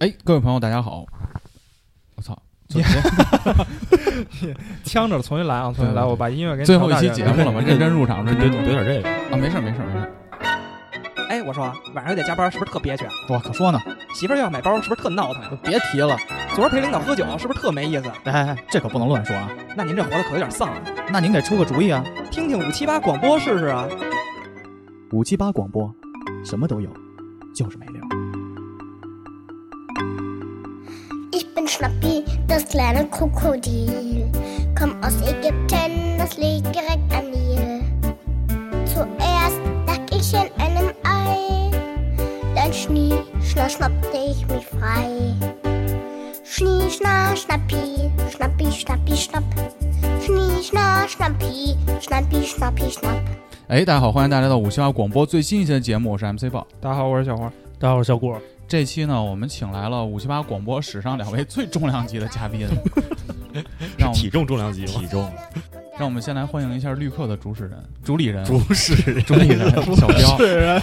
哎，各位朋友，大家好！我操，你呛着了，重新来啊，重新来，我把音乐给你最后一期节目了嘛，认真入场，认真怼怼点这个，啊，没事儿没事儿没事儿。哎，我说晚上又得加班，是不是特憋屈？啊我可说呢，媳妇儿又要买包，是不是特闹腾呀？别提了。昨儿陪领导喝酒，是不是特没意思？哎哎哎，这可不能乱说啊。那您这活的可有点丧啊！那您给出个主意啊。听听五七八广播试试啊！五七八广播，什么都有，就是没溜。Schnappi, das kleine Krokodil. Komm aus Ägypten, das liegt direkt am Nil. Zuerst lag ich in einem Ei, dann schnie, schna, schnappte ich mich frei. Schnie, schna, schnappi, schnappi, schnappi, schnapp. Schnie, schna, schnappi, schnappi, schnappi, schnapp. 哎，大家好，欢迎大家来到五七八广播最新一期的节目，我是 MC 豹。大家好，我是小花。大家好，我是小果。 这期呢，我们请来了五七八广播史上两位最重量级的嘉宾，让我们体重重量级吗？体重让我们先来欢迎一下绿客的主使人、主理人、主使人。主理人小彪。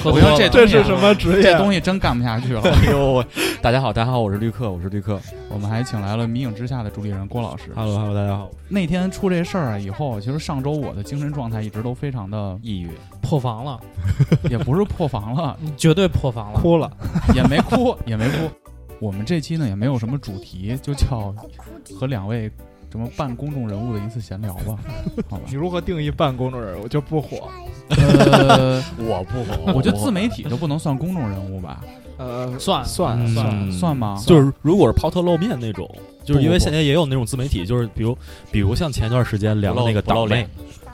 我觉得这东西啊这是什么职业？这东西真干不下去了。哎呦，大家好，大家好，我是绿客，我是绿客。我们还请来了《迷影之下》的主理人郭老师。Hello Hello，大家好。那天出这事儿啊以后，其实上周我的精神状态一直都非常的，抑郁，破防了，也不是破防了，绝对破防了。哭了。也没哭，也没哭。我们这期呢也没有什么主题，就叫和两位什么半公众人物的一次闲聊吧，好吧你？如何定义半公众人物？就不火。呃，我不火，我觉得自媒体就不能算公众人物吧？呃，算算嗯算，算吗？就是如果是抛头露面那种，就是因为现在也有那种自媒体，就是比如比如像前段时间聊的那个岛妹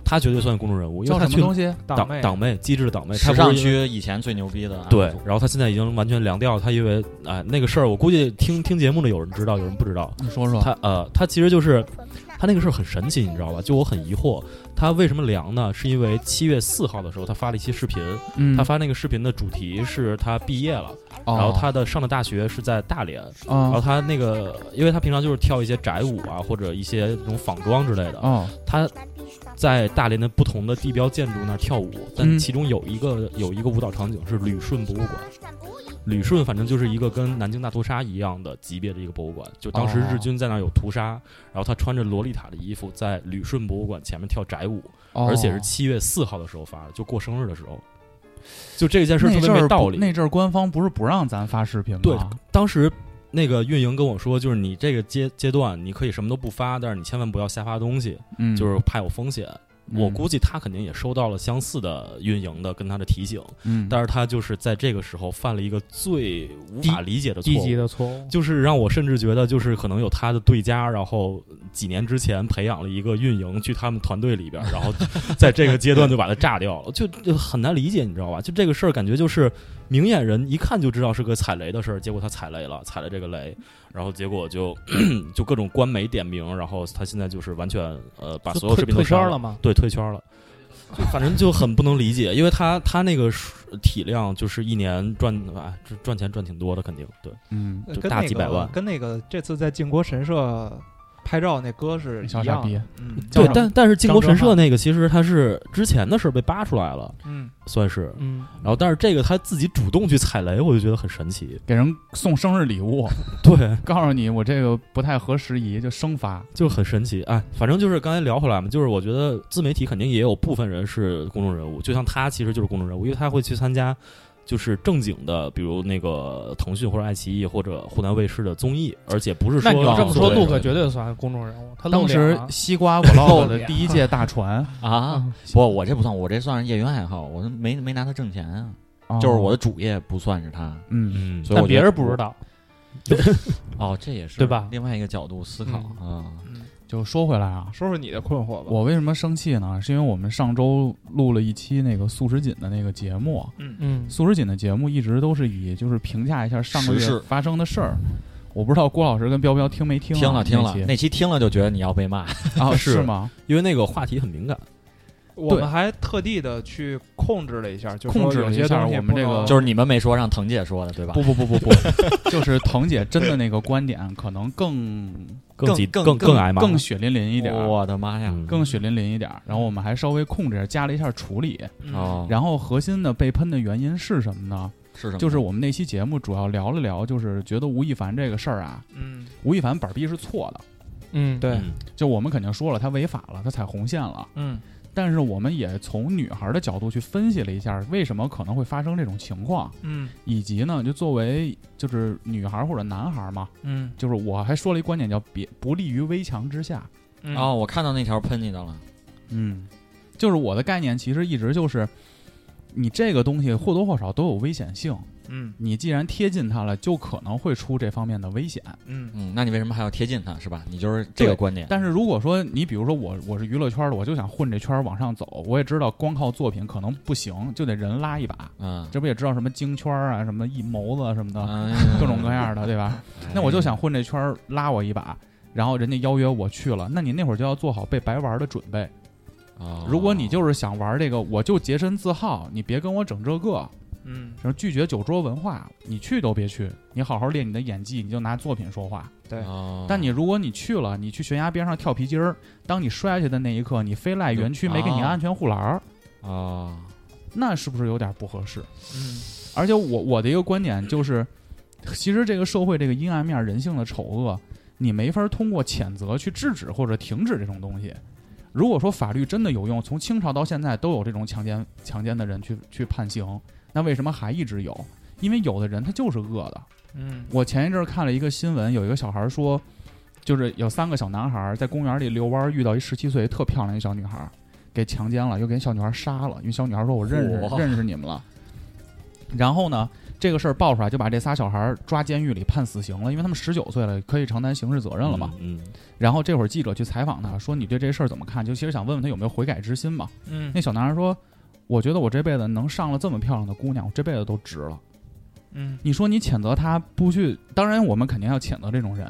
他绝对算公众人物，因为他去什么东西？党妹党妹机智的党妹，他时尚不是区以前最牛逼的，对，然后他现在已经完全凉掉了。他因为哎、那个事儿，我估计听听节目的有人知道，有人不知道。你说说。他呃，他其实就是他那个事儿很神奇，你知道吧？就我很疑惑，他为什么凉呢？是因为七月四号的时候，他发了一期视频，嗯他发那个视频的主题是他毕业了，哦然后他的上的大学是在大连，然后啊他那个，因为他平常就是跳一些宅舞啊，或者一些那种仿妆之类的，哦他在大连的不同的地标建筑那儿跳舞，嗯但其中有一个有一个舞蹈场景是旅顺博物馆。旅顺反正就是一个跟南京大屠杀一样的级别的一个博物馆，就当时哦日军在那儿有屠杀，然后他穿着洛丽塔的衣服在旅顺博物馆前面跳宅舞，哦而且是七月四号的时候发的，就过生日的时候。就这件事儿特别没道理。那阵儿官方不是不让咱发视频吗？对当时那个运营跟我说，就是你这个阶阶段你可以什么都不发，但是你千万不要瞎发东西，嗯，就是怕有风险。嗯我估计他肯定也收到了相似的运营的跟他的提醒，嗯，但是他就是在这个时候犯了一个最无法理解的错低级误，的错误。就是让我甚至觉得就是可能有他的对家，然后几年之前培养了一个运营去他们团队里边，然后 在这个阶段就把他炸掉了，就就很难理解，你知道吧？就这个事儿感觉就是明眼人一看就知道是个踩雷的事儿，结果他踩雷了，踩了这个雷，然后结果就 就各种官媒点名，然后他现在就是完全呃把所有视频都删了圈了吗？对，退圈了。就反正就很不能理解，因为他他那个体量就是一年赚啊赚赚钱赚挺多的，肯定对，嗯，就大跟那个几百万跟那个这次在靖国神社拍照那哥是小傻逼一样的。嗯对，但但是靖国神社那个其实他是之前的事儿被扒出来了，嗯，算是，嗯，然后但是这个他自己主动去踩雷，我就觉得很神奇。给人送生日礼物，对，告诉你我这个不太合时宜，就生发。就很神奇。哎，反正就是刚才聊回来嘛，就是我觉得自媒体肯定也有部分人是公众人物，就像他其实就是公众人物，因为他会去参加。就是正经的，比如那个腾讯或者爱奇艺或者湖南卫视的综艺，而且不是说那你要这么说，对陆克绝对算公众人物。他当时西瓜 vlog 的第一届大船，啊，不，我这不算，我这算是业余爱好，我没没拿他挣钱啊，哦。就是我的主业不算是他，嗯，嗯，但别人不知道。哦，这也是对吧？另外一个角度思考啊，就说回来啊，说说你的困惑吧。我为什么生气呢？是因为我们上周录了一期那个素食锦的那个节目，嗯嗯，素食锦的节目一直都是以就是评价一下上个月发生的事儿。我不知道郭老师跟彪彪听没听啊？听了听了那，期那期听了就觉得你要被骂，啊，是是吗？因为那个话题很敏感。我们还特地的去控制了一下，就说控制了一下我们这个就是你们没说，让腾姐说的，对吧？不不不不不，就是腾姐真的那个观点可能更更更更更挨骂，更血淋淋一点儿，我的妈呀！嗯更血淋淋一点儿。然后我们还稍微控制下，加了一下处理。然后核心的被喷的原因是什么呢？是什么？就是我们那期节目主要聊了聊，就是觉得吴亦凡这个事儿啊，嗯，吴亦凡板儿逼是错的，嗯，对，嗯就我们肯定说了他违法了，他踩红线了，嗯但是我们也从女孩的角度去分析了一下，为什么可能会发生这种情况，嗯。以及呢，就作为就是女孩或者男孩嘛，嗯。就是我还说了一观点叫别不利于危墙之下，嗯。哦，我看到那条喷你的了，嗯，就是我的概念其实一直就是，你这个东西或多或少都有危险性，嗯你既然贴近它了，就可能会出这方面的危险。嗯嗯，那你为什么还要贴近它，是吧？你就是这个观点。但是如果说你比如说我我是娱乐圈的，我就想混这圈儿往上走，我也知道光靠作品可能不行，就得人拉一把。嗯，这不也知道什么京圈儿啊，什么一谋子啊什么的，嗯各种各样的，对吧？那我就想混这圈儿，拉我一把。然后人家邀约我去了，那你那会儿就要做好被白玩的准备。哦。如果你就是想玩这个，我就洁身自好，你别跟我整这个，嗯。什么拒绝酒桌文化，你去都别去，你好好练你的演技，你就拿作品说话。对。哦。但你如果你去了，你去悬崖边上跳皮筋儿，当你摔下去的那一刻，你非赖园区没给你哦安全护栏儿，哦，那是不是有点不合适？嗯。而且我我的一个观点就是，其实这个社会这个阴暗面、人性的丑恶，你没法通过谴责去制止或者停止这种东西。如果说法律真的有用，从清朝到现在都有这种强奸强奸的人去去判刑，那为什么还一直有？因为有的人他就是恶的。嗯我前一阵儿看了一个新闻，有一个小孩儿说，就是有三个小男孩儿在公园里遛弯儿，遇到一十七岁特漂亮一小女孩儿，给强奸了，又给小女孩儿杀了，因为小女孩儿说我认识嚯认识你们了。然后呢，这个事儿爆出来，就把这仨小孩儿抓监狱里判死刑了，因为他们十九岁了，可以承担刑事责任了嘛。嗯，然后这会儿记者去采访他，说你对这事儿怎么看？就其实想问问他有没有悔改之心嘛。嗯那小男孩说，我觉得我这辈子能上了这么漂亮的姑娘，我这辈子都值了。嗯你说你谴责他不去，当然我们肯定要谴责这种人。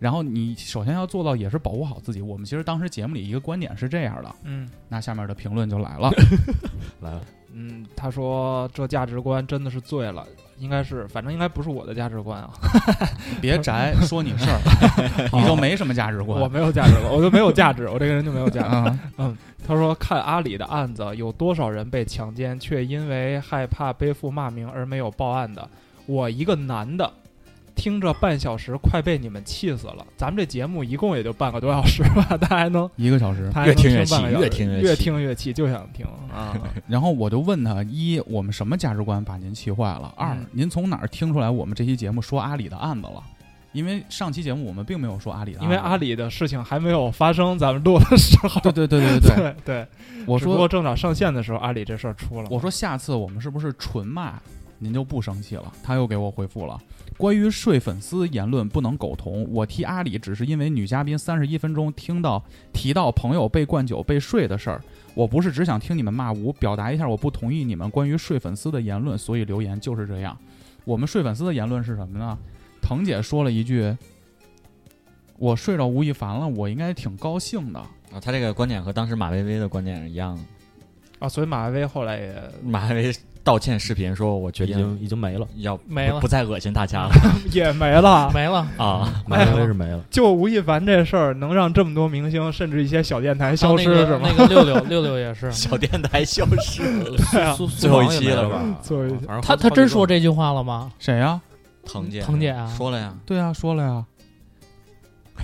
然后你首先要做到也是保护好自己。我们其实当时节目里一个观点是这样的，嗯那下面的评论就来了。来了，嗯，他说这价值观真的是醉了，应该是，反正应该不是我的价值观啊，别宅，说你事儿，你就没什么价值观。我没有价值观，我就没有价值，我这个人就没有价值。嗯，他说看阿里的案子，有多少人被强奸，却因为害怕背负骂名而没有报案的？我一个男的。听着半小时，快被你们气死了。咱们这节目一共也就半个多小时吧，他还能，一个小时。他越听越气越听越越气听越气，就想听啊。然后我就问他：一，我们什么价值观把您气坏了？二嗯，您从哪儿听出来我们这期节目说阿里的案子了？因为上期节目我们并没有说阿里的案子，因为阿里的事情还没有发生，咱们录的时候，对对对对对对，对 对，我说正早上线的时候，阿里这事儿出了。我说下次我们是不是纯骂，您就不生气了？他又给我回复了。关于睡粉丝言论不能苟同，我提阿里只是因为女嘉宾三十一分钟听到提到朋友被灌酒被睡的事儿，我不是只想听你们骂吴，表达一下我不同意你们关于睡粉丝的言论，所以留言就是这样。我们睡粉丝的言论是什么呢？腾姐说了一句：“我睡着吴亦凡了，我应该挺高兴的。啊，他这个观点和当时马薇薇的观点是一样的。啊，所以马薇薇后来也马薇薇道歉视频说：“我决定已经已经没了。要没了。不再恶心大家了。也没了。没了，啊。马薇薇是没了，就吴亦凡这事儿，能让这么多明星，甚至一些小电台消失，是吗？那个六六 六六也是，小电台消失，对啊苏苏最后一期了吧？没了吧？最后一期反正他他真说这句话了吗？谁呀、腾姐，腾姐啊。说了呀，对啊，说了呀。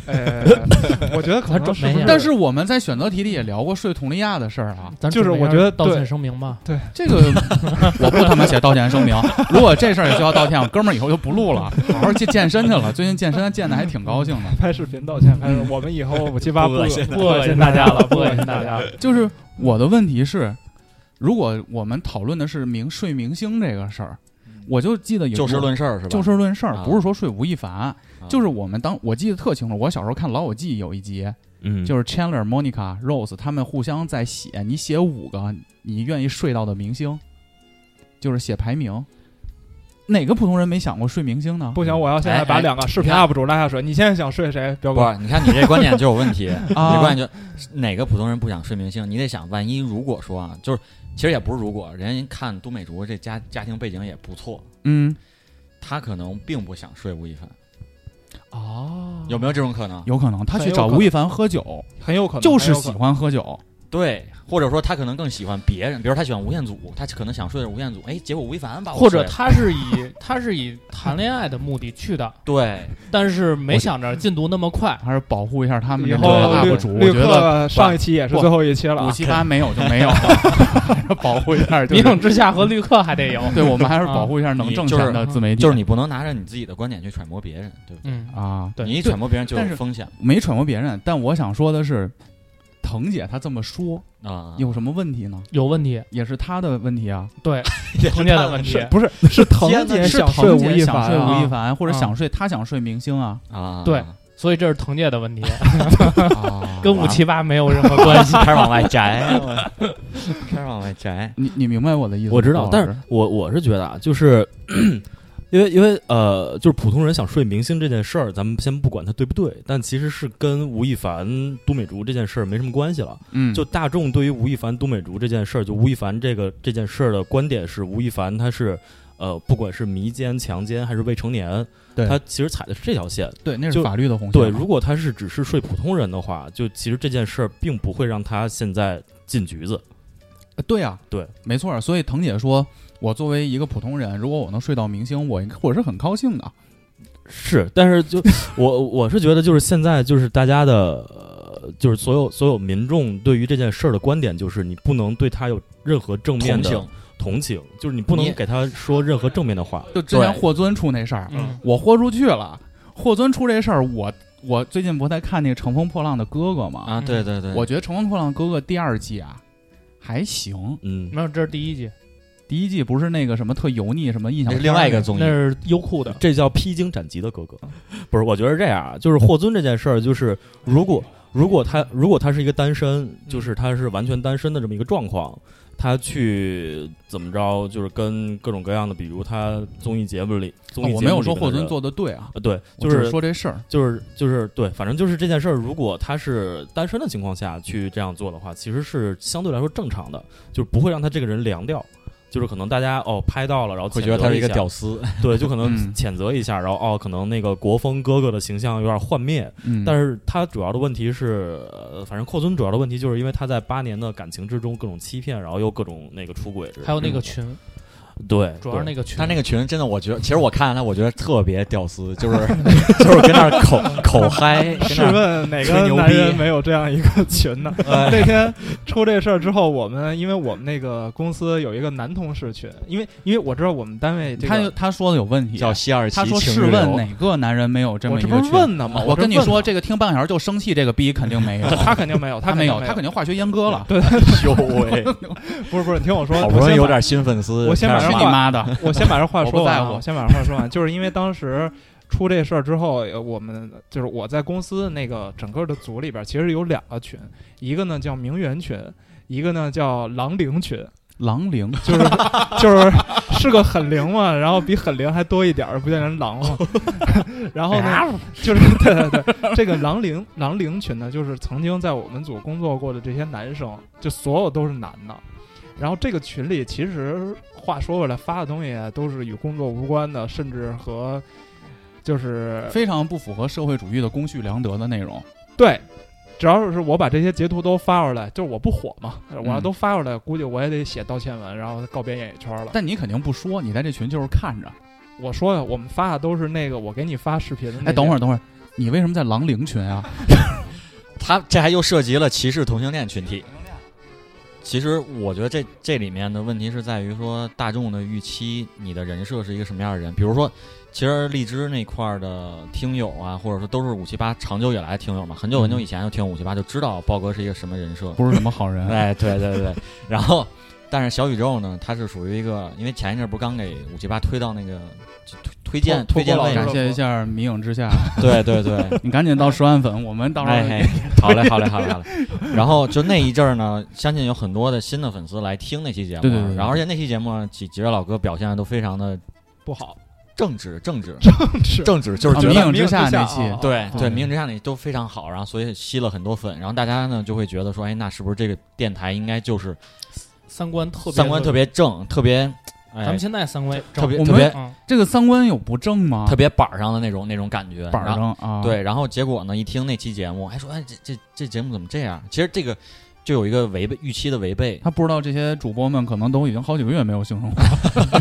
呃，我觉得可能是不是他准没呀但是我们在选择题里也聊过睡佟丽娅的事儿啊。咱就是我觉得道歉声明吧。对这个 我不他妈写道歉声明，如果这事儿也需要道歉，我哥们儿以后就不录了，好好去健身去了。最近健身健的还挺高兴的。拍视频道歉，拍视我们以后五七八不恶心不恶心大家了，不恶心大家了。就是我的问题是，如果我们讨论的是明睡明星这个事儿，我就记得有就事论事儿是吧？就事论事儿，啊不是说睡吴亦凡，啊就是我们当我记得特清楚，我小时候看《老友记》有一集，嗯，就是 Chandler、Monica、Rose 他们互相在写，你写五个你愿意睡到的明星，就是写排名。哪个普通人没想过睡明星呢？不行，我要现在把两个视频 UP 主拉下水。你现在想睡谁？彪哥不，你看你这观点就有问题。你观点就哪个普通人不想睡明星？你得想，万一如果说啊，就是其实也不是如果，人家看都美竹这家家庭背景也不错，嗯，他可能并不想睡吴亦凡，哦有没有这种可能？有可能他去找吴亦凡喝酒，很有可能就是喜欢喝酒。对，或者说他可能更喜欢别人，比如他喜欢吴彦祖，他可能想睡的是吴彦祖，哎，结果吴亦凡把我或者他是以他是以谈恋爱的目的去的，对但是没想着进度那么快。还是保护一下他们以这个后 UP 绿主。我绿觉得客上一期也是最后一期了啊。五七八没有就没有，还是保护一下。就是明影之下和绿客还得有。对我们还是保护一下能挣钱的自媒体。就是你不能拿着你自己的观点去揣摩别人，对不对？嗯，啊，对你一揣摩别人就有风险没揣摩别人，但我想说的是，腾姐她这么说啊。有什么问题呢？有问题，也是她的问题啊。对，腾姐的问题。不是是腾姐是想睡吴亦凡想睡吴亦啊？凡，或者啊想睡她想睡明星啊。啊，对所以这是腾姐的问题，啊跟五七八没有任何关系。开始往外摘，开始往外摘。你你明白我的意思吗？我知道，但是我我是觉得啊，就是因为因为呃，就是普通人想睡明星这件事儿，咱们先不管它对不对，但其实是跟吴亦凡、都美竹这件事儿没什么关系了。嗯，就大众对于吴亦凡、都美竹这件事儿，就吴亦凡这个这件事儿的观点是，吴亦凡他是呃，不管是迷奸、强奸还是未成年，对他其实踩的是这条线。对，那是法律的红线对，如果他是只是睡普通人的话，就其实这件事儿并不会让他现在进局子。呃对啊，对，没错儿。所以腾姐说，我作为一个普通人，如果我能睡到明星，我我是很高兴的。是，但是就我我是觉得，就是现在就是大家的，呃，就是所有所有民众对于这件事儿的观点，就是你不能对他有任何正面的同情，同情，就是你不能给他说任何正面的话。就之前霍尊出那事儿，嗯，我豁出去了。霍尊出这事儿，我我最近不在看那个《乘风破浪的哥哥》吗？啊，对对对，我觉得《乘风破浪的哥哥》第二季啊还行，嗯，没有，这是第一季，第一季不是那个什么特油腻什么印象那是另外一个综艺那，是优酷的。这叫披荆斩棘的哥哥。不是，我觉得是这样啊，就是霍尊这件事儿，就是如果如果他如果他是一个单身，就是他是完全单身的这么一个状况，他去怎么着，就是跟各种各样的，比如他综艺节目里，综艺节目哦我没有说霍尊做的对啊，呃，对，就是说这事儿。就是就是对，反正就是这件事儿，如果他是单身的情况下去这样做的话，其实是相对来说正常的，就是不会让他这个人凉掉。就是可能大家哦拍到了，然后会觉得他是一个屌丝，对，就可能嗯。谴责一下，然后哦，可能那个国风哥哥的形象有点幻灭。嗯，但是他主要的问题是，呃，反正霍尊主要的问题就是因为他在八年的感情之中各种欺骗，然后又各种那个出轨，还有那个群，对，主要是那个群。他那个群真的，我觉得其实我看他，我觉得特别屌丝，就是 就是跟那儿口口嗨，试问哪个男人没有这样一个群呢？哎那天出这事儿之后，我们因为我们那个公司有一个男同事群，因为因为我知道我们单位这个，他他说的有问题，叫西二旗他说试问哪个男人没有这么我这不是一个群？问呢吗？我跟你说，这个听半个小时就生气，这个逼肯定没有，他肯定没有，他没有，肯定有，他肯定化学阉割了。对，呦喂，不是不是，你听我说，好不容易有点新粉丝，我先把你妈的！我先把这话说完我先把这话说完，就是因为当时出这事儿之后，呃我们就是我在公司那个整个的组里边，其实有两个群，一个呢叫名媛群，一个呢叫狼灵群，狼灵，就是就是是个很灵嘛，然后比很灵还多一点儿，不叫人狼嘛。然后呢，就是对对对，这个狼灵狼灵群呢，就是曾经在我们组工作过的这些男生，就所有都是男的。然后这个群里其实话说回来，发的东西啊都是与工作无关的，甚至和就是非常不符合社会主义的公序良德的内容。对，只要是我把这些截图都发出来，就是我不火嘛，我要嗯都发出来，估计我也得写道歉文，然后告别演艺圈了。但你肯定不说，你在这群就是看着。我说呀，我们发的都是那个我给你发视频的。哎，等会儿，等会儿，你为什么在狼灵群啊？他这还又涉及了歧视同性恋群体。其实我觉得这这里面的问题是在于说，大众的预期，你的人设是一个什么样的人？比如说，其实荔枝那块儿的听友啊，或者说都是五七八长久以来的听友嘛，很久很久以前就听五七八，就知道豹哥是一个什么人设。不是什么好人。哎，对对对。然后，但是小宇宙呢，它是属于一个，因为前一阵儿不是刚给五七八推到那个推推荐推荐感谢一下迷影之下，对 对对。你赶紧到十万粉，我们到时候哎，好嘞，好嘞，好嘞，好嘞。然后就那一阵儿呢，相信有很多的新的粉丝来听那期节目，对对对对。然后而且那期节目，几几位老哥表现的都非常的不好，政治，政治，政治，政治，就是迷影之下那期。啊对对，迷影之下那都非常好，然后所以吸了很多粉，然后大家呢就会觉得说，哎，那是不是这个电台应该就是三观特别三观特别正，特别哎咱们现在三观特别特别嗯，这个三观有不正吗？特别板儿上的那种那种感觉，板儿上啊。，对，然后结果呢，一听那期节目，还说，哎，这这这节目怎么这样？其实这个就有一个违背预期的违背，他不知道这些主播们可能都已经好几个月没有性生活。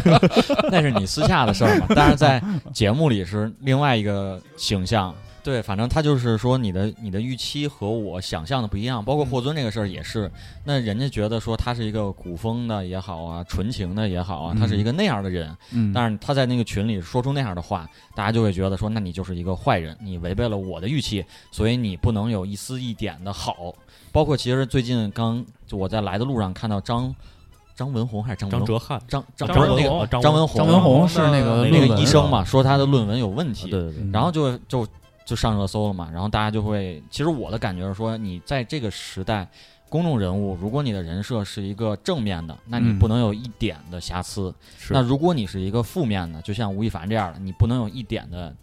那是你私下的事儿嘛。但是在节目里是另外一个形象。对，反正他就是说你的你的预期和我想象的不一样，包括霍尊这个事儿也是。那人家觉得说他是一个古风的也好啊，纯情的也好啊，他是一个那样的人。嗯，但是他在那个群里说出那样的话，大家就会觉得说，那你就是一个坏人，你违背了我的预期，所以你不能有一丝一点的好。包括其实最近刚就我在来的路上看到张张文宏还是张哲瀚，张张张文不是那个张张文宏张文红是那个那个医生嘛，说他的论文有问题，对对对，嗯然后就就就上热搜了嘛，然后大家就会，其实我的感觉是说，你在这个时代，公众人物，如果你的人设是一个正面的，那你嗯不能有一点的瑕疵；是那如果你是一个负面的，就像吴亦凡这样的，你不能有一点的，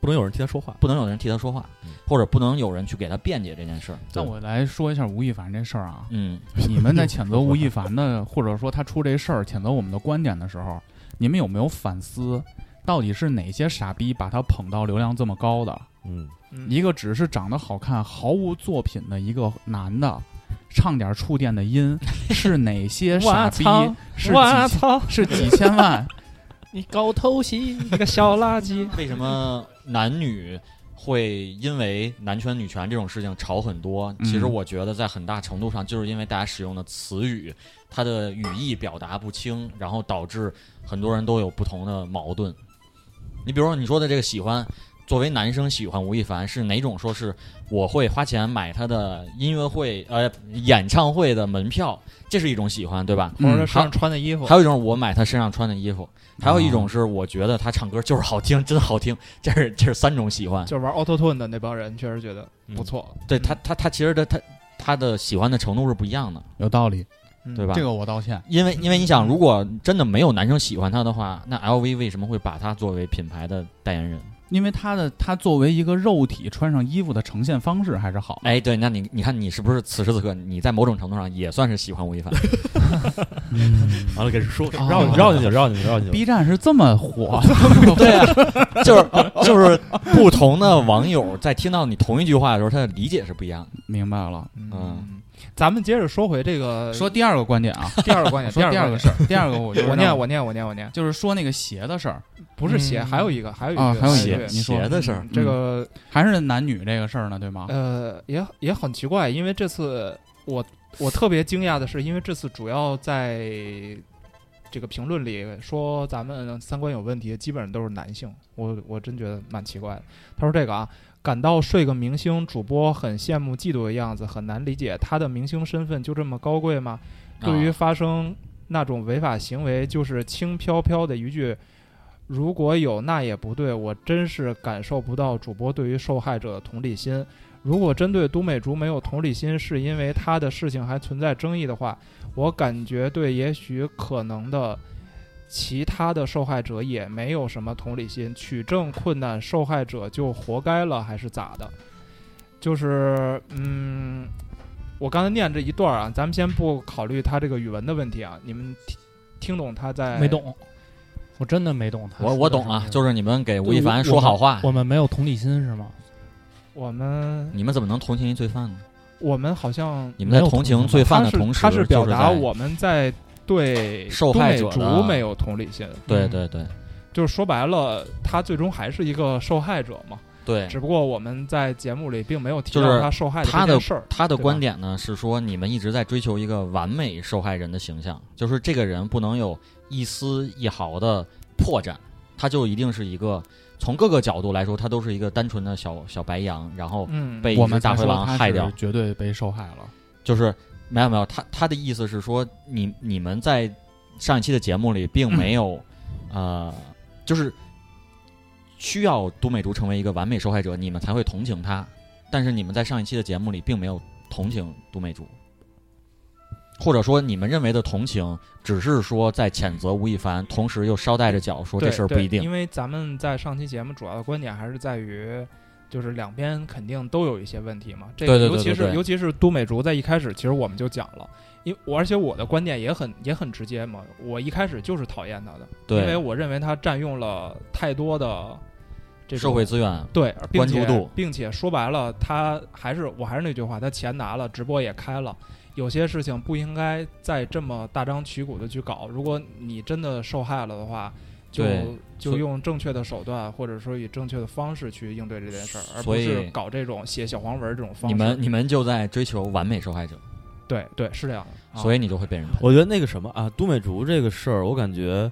不能有人替他说话。不能有人替他说话，嗯或者不能有人去给他辩解这件事儿。那我来说一下吴亦凡这事儿啊。嗯，你们在谴责吴亦凡的，或者说他出这事儿谴责我们的观点的时候，你们有没有反思，到底是哪些傻逼把他捧到流量这么高的？嗯，嗯一个只是长得好看、毫无作品的一个男的，唱点触电的音，是哪些傻逼？是我几千操，是几千万？你搞偷袭，你个小垃圾。为什么男女会因为男权女权这种事情吵很多？嗯其实我觉得在很大程度上就是因为大家使用的词语，它的语义表达不清，然后导致很多人都有不同的矛盾。你比如说你说的这个喜欢，作为男生喜欢吴亦凡是哪种？说是我会花钱买他的音乐会呃演唱会的门票，这是一种喜欢，对吧？或者身上穿的衣服，还有一种我买他身上穿的衣服，还有一种是我觉得他唱歌就是好听，真好听，这是这是三种喜欢。就是玩 Auto Tune 的那帮人，确实觉得不错。对他他他其实的他他的喜欢的程度是不一样的，有道理，嗯对吧？这个我道歉。因为因为你想，如果真的没有男生喜欢他的话，那 LV 为什么会把他作为品牌的代言人？因为他的他作为一个肉体穿上衣服的呈现方式还是好。哎，对，那你你看你是不是此时此刻你在某种程度上也算是喜欢吴亦凡？完了，给说哦绕绕进去，绕进去，绕进去。B 站是这么火 对啊，就是就是不同的网友在听到你同一句话的时候，他的理解是不一样的。明白了。嗯，咱们接着说回这个，说第二个观点啊，第二个观点，说第二二个事儿，第二个我我念，我念，我念，我念，就是说那个鞋的事儿，不是鞋，嗯。还有一个，还有一个，啊还有一鞋个鞋的事儿嗯，这个还是男女这个事儿呢，对吗？呃，也也很奇怪，因为这次我我特别惊讶的是，因为这次主要在这个评论里说咱们三观有问题，基本上都是男性，我我真觉得蛮奇怪的。他说这个啊，感到睡个明星主播很羡慕嫉妒的样子，很难理解他的明星身份就这么高贵吗？对于啊发生那种违法行为，就是轻飘飘的一句“如果有那也不对”，我真是感受不到主播对于受害者的同理心。如果针对都美竹没有同理心，是因为他的事情还存在争议的话，我感觉对也许可能的其他的受害者也没有什么同理心，取证困难，受害者就活该了，还是咋的？就是嗯，我刚才念这一段啊，咱们先不考虑他这个语文的问题啊，你们听听懂他在没？懂，我真的没懂他我我懂了，就是你们给吴亦凡说好话，我们没有同理心是吗？我们你们怎么能同情一罪犯呢？我们好像你们在同情罪犯的同时，他是表达我们在对受害者都美的竹没有同理心，对对对就是说白了，他最终还是一个受害者嘛。对，只不过我们在节目里并没有提到他受害他的事儿。他的观点呢是说，你们一直在追求一个完美受害人的形象，就是这个人不能有一丝一毫的破绽，他就一定是一个从各个角度来说，他都是一个单纯的小小白羊，然后嗯，被一只我们大灰狼害掉是。绝对被受害了。就是没有没有，他他的意思是说，你你们在上一期的节目里并没有，呃，就是需要都美竹成为一个完美受害者，你们才会同情他。但是你们在上一期的节目里并没有同情都美竹，或者说你们认为的同情，只是说在谴责吴亦凡，同时又捎带着脚说这事儿不一定。因为咱们在上期节目主要的观点还是在于，就是两边肯定都有一些问题嘛。这个对对对尤其对对是尤其是都美竹在一开始，其实我们就讲了，因我而且我的观点也很也很直接嘛。我一开始就是讨厌他的，因为我认为他占用了太多的这种社会资源，对，并且关注度并且说白了，他还是我还是那句话，他钱拿了，直播也开了，有些事情不应该再这么大张旗鼓的去搞。如果你真的受害了的话，就就用正确的手段，或者说以正确的方式去应对这件事儿，而不是搞这种写小黄文儿这种方式。你们你们就在追求完美受害者，对对是这样的，啊所以你就会被人喷。我觉得那个什么啊，都美竹这个事儿，我感觉，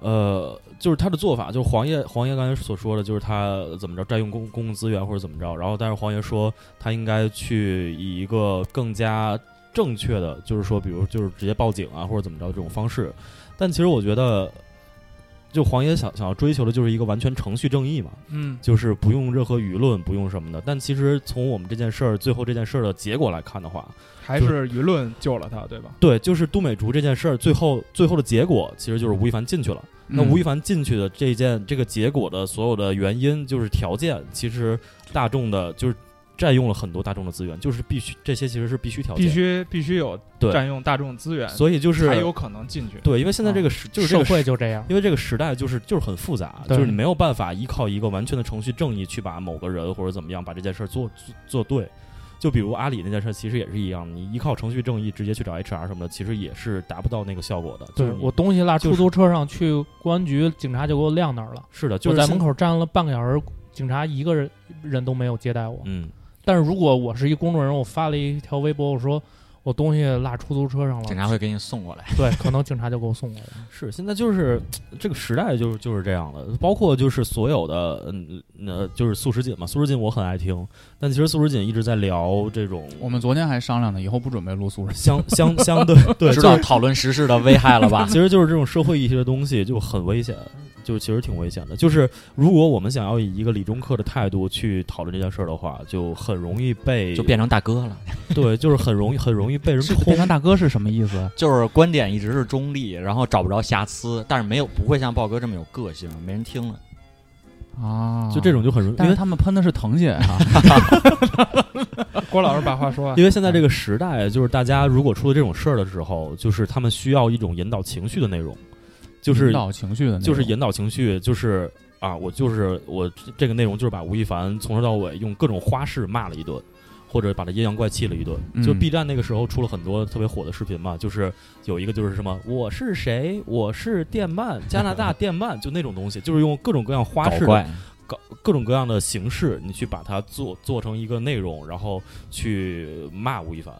呃，就是他的做法，就是黄爷黄爷刚才所说的，就是他怎么着占用公公共资源或者怎么着，然后但是黄爷说他应该去以一个更加正确的，就是说，比如就是直接报警啊或者怎么着这种方式，但其实我觉得。就黄爷想想要追求的就是一个完全程序正义嘛，嗯，就是不用任何舆论，不用什么的。但其实从我们这件事儿最后这件事儿的结果来看的话，还是舆论救了他，对吧？对，就是杜美竹这件事儿，最后最后的结果其实就是吴亦凡进去了。那嗯吴亦凡进去的这件这个结果的所有的原因，就是条件，其实大众的就是占用了很多大众的资源，就是必须这些其实是必须条件，必须必须有对占用大众资源，所以就是才有可能进去。对，因为现在这个时、就是这社会就这样。因为这个时代就是就是很复杂，就是你没有办法依靠一个完全的程序正义去把某个人或者怎么样把这件事儿做做做对。就比如阿里那件事，其实也是一样，你依靠程序正义直接去找 HR 什么的，其实也是达不到那个效果的。就是对我东西落出租车上去，公安局警察就给我晾那儿了。是的，就是在门口站了半个小时，警察一个人人都没有接待我。嗯，但是如果我是一公众人，我发了一条微博，我说我东西落出租车上了，警察会给你送过来。对，可能警察就给我送过来了。是现在就是 这个时代就是就是这样的，包括就是所有的嗯呃就是素食锦嘛，素食锦我很爱听，但其实素食锦一直在聊这种我们昨天还商量呢，以后不准备录素食。相相相对 对，知道讨论时事的危害了吧？其实就是这种社会一些的东西就很危险，就是其实挺危险的。就是如果我们想要以一个理中客的态度去讨论这件事儿的话，就很容易被就变成大哥了，对，就是很容易很容易被人是变成大哥是什么意思？就是观点一直是中立，然后找不着瑕疵，但是没有不会像豹哥这么有个性，没人听了。啊，就这种就很容易，因为他们喷的是腾姐啊，郭老师把话说完因。为现在这个时代，就是大家如果出了这种事儿的时候，就是他们需要一种引导情绪的内容，就是引导情绪的，就是引导情绪，就是啊，我就是我这个内容就是把吴亦凡从头到尾用各种花式骂了一顿，或者把他阴阳怪气了一顿。嗯就 B 站那个时候出了很多特别火的视频嘛，就是有一个就是什么我是谁，我是电鳗，加拿大电鳗，就那种东西，就是用各种各样花式搞各种各样的形式，你去把它做做成一个内容，然后去骂吴亦凡。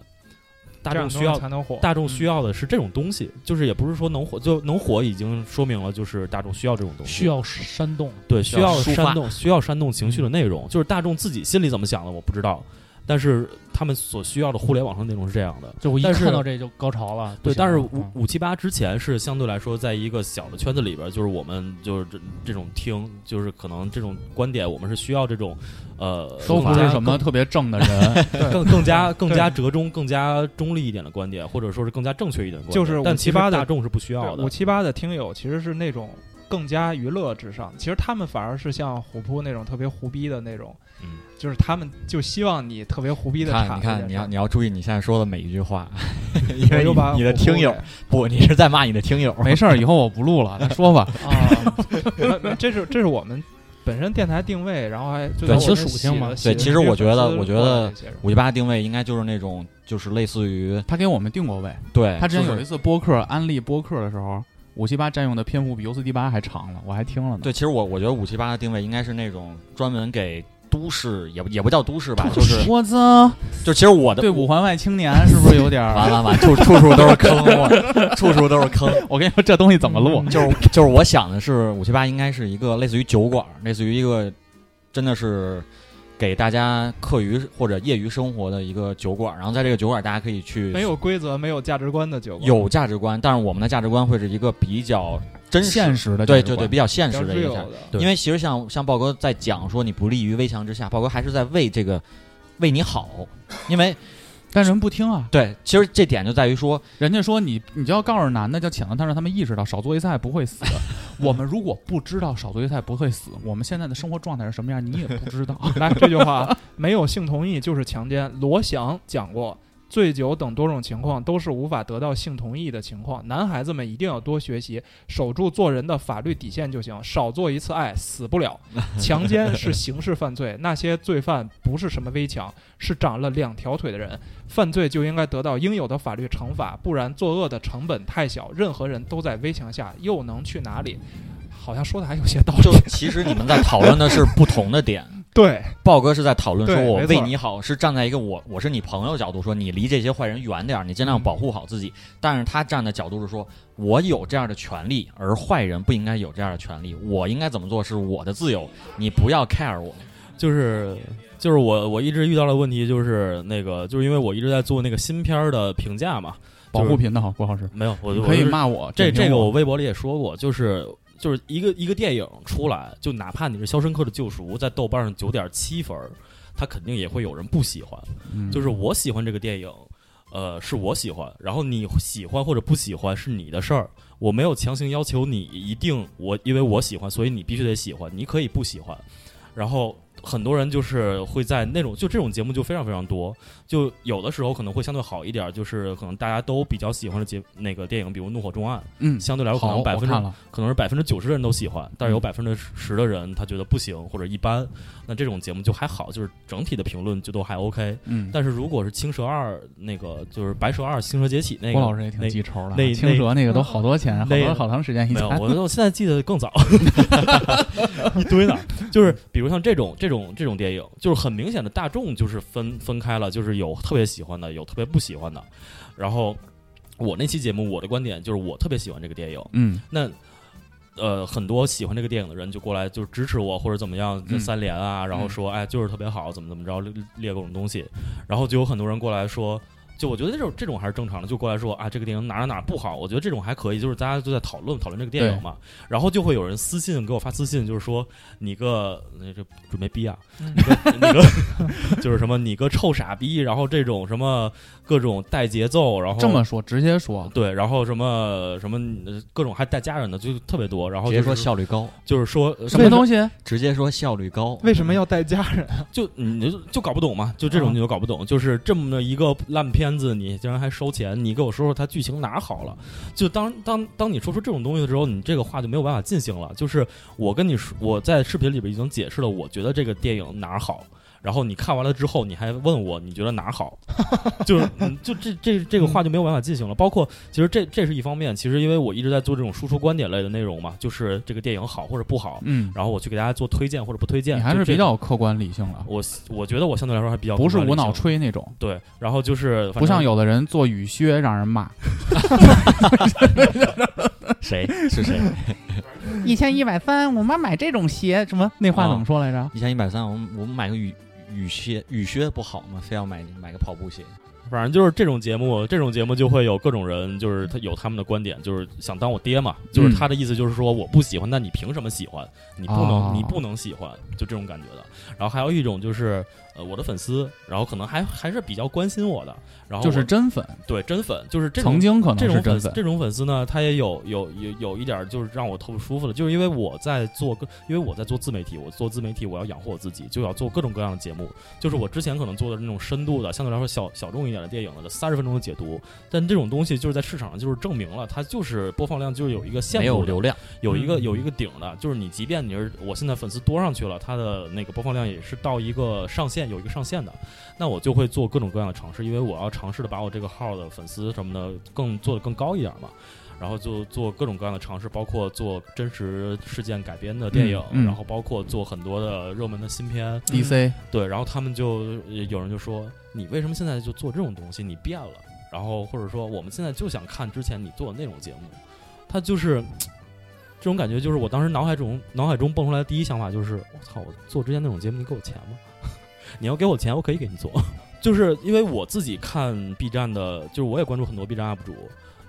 大众需要才能火，大众需嗯。要的是这种东西，就是也不是说能火就能火，已经说明了就是大众需要这种东西，需要煽动，对需要煽动需要煽动情绪的内容，就是大众自己心里怎么想的我不知道，但是他们所需要的互联网上内容是这样的。就我一但是看到这就高潮了。对，但是五五七八之前是相对来说，在一个小的圈子里边，就是我们就是这这种听，就是可能这种观点，我们是需要这种，呃，都不是什么特别正的人，更更加更加折中、更加中立一点的观点，或者说是更加正确一点的观点。就是但其实578的大众是不需要的五。七八的听友其实是那种更加娱乐至上，其实他们反而是像虎扑那种特别胡逼的那种，嗯，就是他们就希望你特别胡逼的看，你看，你要你要注意你现在说的每一句话，因为你的听友不，你是在骂你的听友。没事儿，以后我不录了，再说吧。啊，这是这是我们本身电台定位，然后还就对其实属性嘛对其实我觉得我觉得五七八定位应该就是那种，就是类似于他给我们定过位，对，他之前有一次播客安利播客的时候，五七八占用的篇幅比 U 四 D 八还长了，我还听了呢。对，其实我我觉得五七八的定位应该是那种专门给都市，也不也不叫都市吧，就是我操，就其实我的对五环外青年是不是有点儿？完完完，处处处都是坑，我 处处都是坑。我跟你说，这东西怎么录？就是就是我想的是五七八应该是一个类似于酒馆，类似于一个真的是给大家课余或者业余生活的一个酒馆，然后在这个酒馆大家可以去没有规则、没有价值观的酒馆，有价值观，但是我们的价值观会是一个比较真实现实的对对对，比较现实的一个因为其实像像豹哥在讲说你不利于危墙之下，豹哥还是在为这个为你好，因为但人不听啊。对，其实这点就在于说，人家说你，你就要告诉男的，叫请了他，让他们意识到少做一菜不会死。我们如果不知道少做一菜不会死，我们现在的生活状态是什么样，你也不知道。来这句话，没有性同意就是强奸。罗翔讲过，醉酒等多种情况都是无法得到性同意的情况。男孩子们一定要多学习，守住做人的法律底线就行，少做一次爱死不了。强奸是刑事犯罪，那些罪犯不是什么危强，是长了两条腿的人，犯罪就应该得到应有的法律惩罚，不然作恶的成本太小，任何人都在危墙下，又能去哪里？好像说的还有些道理。就其实你们在讨论的是不同的点。对，豹哥是在讨论说，我为你好，是站在一个我我是你朋友角度说，你离这些坏人远点儿，你尽量保护好自己。但是他站的角度是说，我有这样的权利，而坏人不应该有这样的权利。我应该怎么做是我的自由，你不要 care 我。就是就是我我一直遇到的问题就是那个，就是因为我一直在做那个新片儿的评价嘛，保护频道，郭老师，没有我就可以骂我，这这个我微博里也说过，就是就是一个一个电影出来，就哪怕你是《肖申克的救赎》在豆瓣上九点七分儿，它肯定也会有人不喜欢。嗯就是我喜欢这个电影，呃，是我喜欢，然后你喜欢或者不喜欢是你的事儿，我没有强行要求你一定我因为我喜欢，所以你必须得喜欢，你可以不喜欢。然后很多人就是会在那种就这种节目就非常非常多，就有的时候可能会相对好一点，就是可能大家都比较喜欢的节那个电影，比如《怒火重案》，嗯，相对来说可，能百分之可能是百分之九十的人都喜欢，但是有嗯百分之十的人他觉得不行或者一般，那这种节目就还好，就是整体的评论就都还 OK。嗯，但是如果是青蛇二那个就是白蛇二青蛇劫起那个，郭老师也挺那记仇的啊，那青蛇那个都好多钱，好那多好长时间没有，，我我现在记得更早，一堆呢。就是比如像这种这种这种电影，就是很明显的大众就是分分开了，就是有特别喜欢的，有特别不喜欢的。然后我那期节目，我的观点就是我特别喜欢这个电影，嗯那。呃，很多喜欢这个电影的人就过来就支持我或者怎么样，三连啊，然后说哎就是特别好，怎么怎么着列列各种东西，然后就有很多人过来说，就我觉得这种这种还是正常的，就过来说啊这个电影哪哪哪不好，我觉得这种还可以，就是大家都在讨论讨论这个电影嘛，然后就会有人私信给我发私信，就是说你个那这准备逼啊，嗯你个你个 就是什么你个臭傻逼，然后这种什么各种带节奏，然后这么说直接说，对，然后什么什么呃各种还带家人的就特别多，然后直接说效率高，就是说呃什么东西？直接说效率高。为什么要带家人？就你就就搞不懂嘛，就这种你就搞不懂，就是这么的一个烂片子，你竟然还收钱，你给我说说它剧情哪好了？就当当当你说出这种东西的时候，你这个话就没有办法进行了。就是我跟你说，我在视频里边已经解释了，我觉得这个电影哪儿好。然后你看完了之后，你还问我你觉得哪儿好，就是嗯就这这这个话就没有办法进行了。包括其实这这是一方面，其实因为我一直在做这种输出观点类的内容嘛，就是这个电影好或者不好，嗯，然后我去给大家做推荐或者不推荐，你还就是比较客观理性了，我我觉得我相对来说还比较不是无脑吹那种，对，然后就是不像有的人做雨靴让人骂，谁？是谁？一千一百三，我妈买这种鞋，什么那话怎么说来着？一千一百三，我们我们买个雨雨靴，雨靴不好吗？非要买买个跑步鞋。反正就是这种节目，这种节目就会有各种人，就是他有他们的观点，就是想当我爹嘛，就是他的意思就是说我不喜欢，那你凭什么喜欢？你不能，哦你不能喜欢，就这种感觉的。然后还有一种就是呃我的粉丝，然后可能还还是比较关心我的，然后就是真粉，对真粉，就是这种曾经可这能是真粉，种粉丝这种粉丝呢，他也有有有有一点就是让我特不舒服的，就是因为我在做个，因为我在做自媒体，我做自媒体，我要养活我自己，就要做各种各样的节目。就是我之前可能做的那种深度的，相对来说小小众一点的电影的三十分钟的解读，但这种东西就是在市场上就是证明了，它就是播放量就是有一个限没度流量，有一个嗯有一个顶的，就是你即便你是我现在粉丝多上去了，它的那个播放量也是到一个上限，有一个上限的，那我就会做各种各样的尝试，因为我要尝试的把我这个号的粉丝什么的更做的更高一点嘛。然后就做各种各样的尝试，包括做真实事件改编的电影，嗯嗯然后包括做很多的热门的新片，DC 对，然后他们就有人就说：“你为什么现在就做这种东西？你变了。”然后或者说我们现在就想看之前你做的那种节目，他就是 这种感觉，就是我当时脑海中脑海中蹦出来的第一想法就是：我操，我做之前那种节目，你给我钱吗？你要给我钱，我可以给你做。就是因为我自己看 B 站的，就是我也关注很多 B 站 UP 主。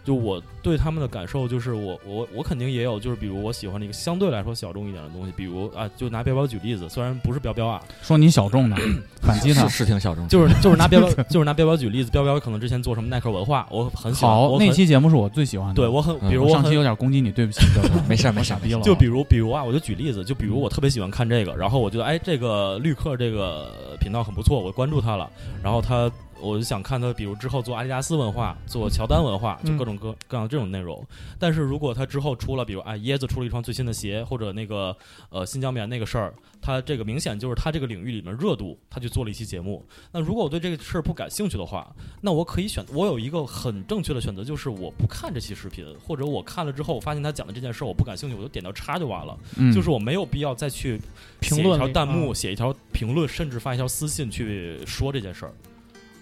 就我对他们的感受，就是我我我肯定也有，就是比如我喜欢的一个相对来说小众一点的东西，比如啊，就拿彪彪举例子，虽然不是彪彪啊，说你小众呢，反击他是。是挺小众，就是就是拿彪彪 就是拿彪彪举例子，彪彪可能之前做什么耐克文化，我很喜欢。好，我很那期节目是我最喜欢的。对我很，嗯比如我上期有点攻击你，对不起，彪彪 没事儿没傻逼了。就比如比如啊，我就举例子，就比如我特别喜欢看这个，然后我觉得哎，这个绿客这个频道很不错，我关注他了，然后他我就想看他，比如之后做阿迪达斯文化，做乔丹文化，就嗯各种各各样这种内容。但是如果他之后出了，比如啊椰子出了一双最新的鞋，或者那个呃新疆棉那个事儿，他这个明显就是他这个领域里面热度，他去做了一期节目。那如果我对这个事儿不感兴趣的话，那我可以选，我有一个很正确的选择，就是我不看这期视频，或者我看了之后，我发现他讲的这件事儿我不感兴趣，我就点掉叉就完了。嗯就是我没有必要再去评论一条弹幕、啊写一条评论，甚至发一条私信去说这件事儿。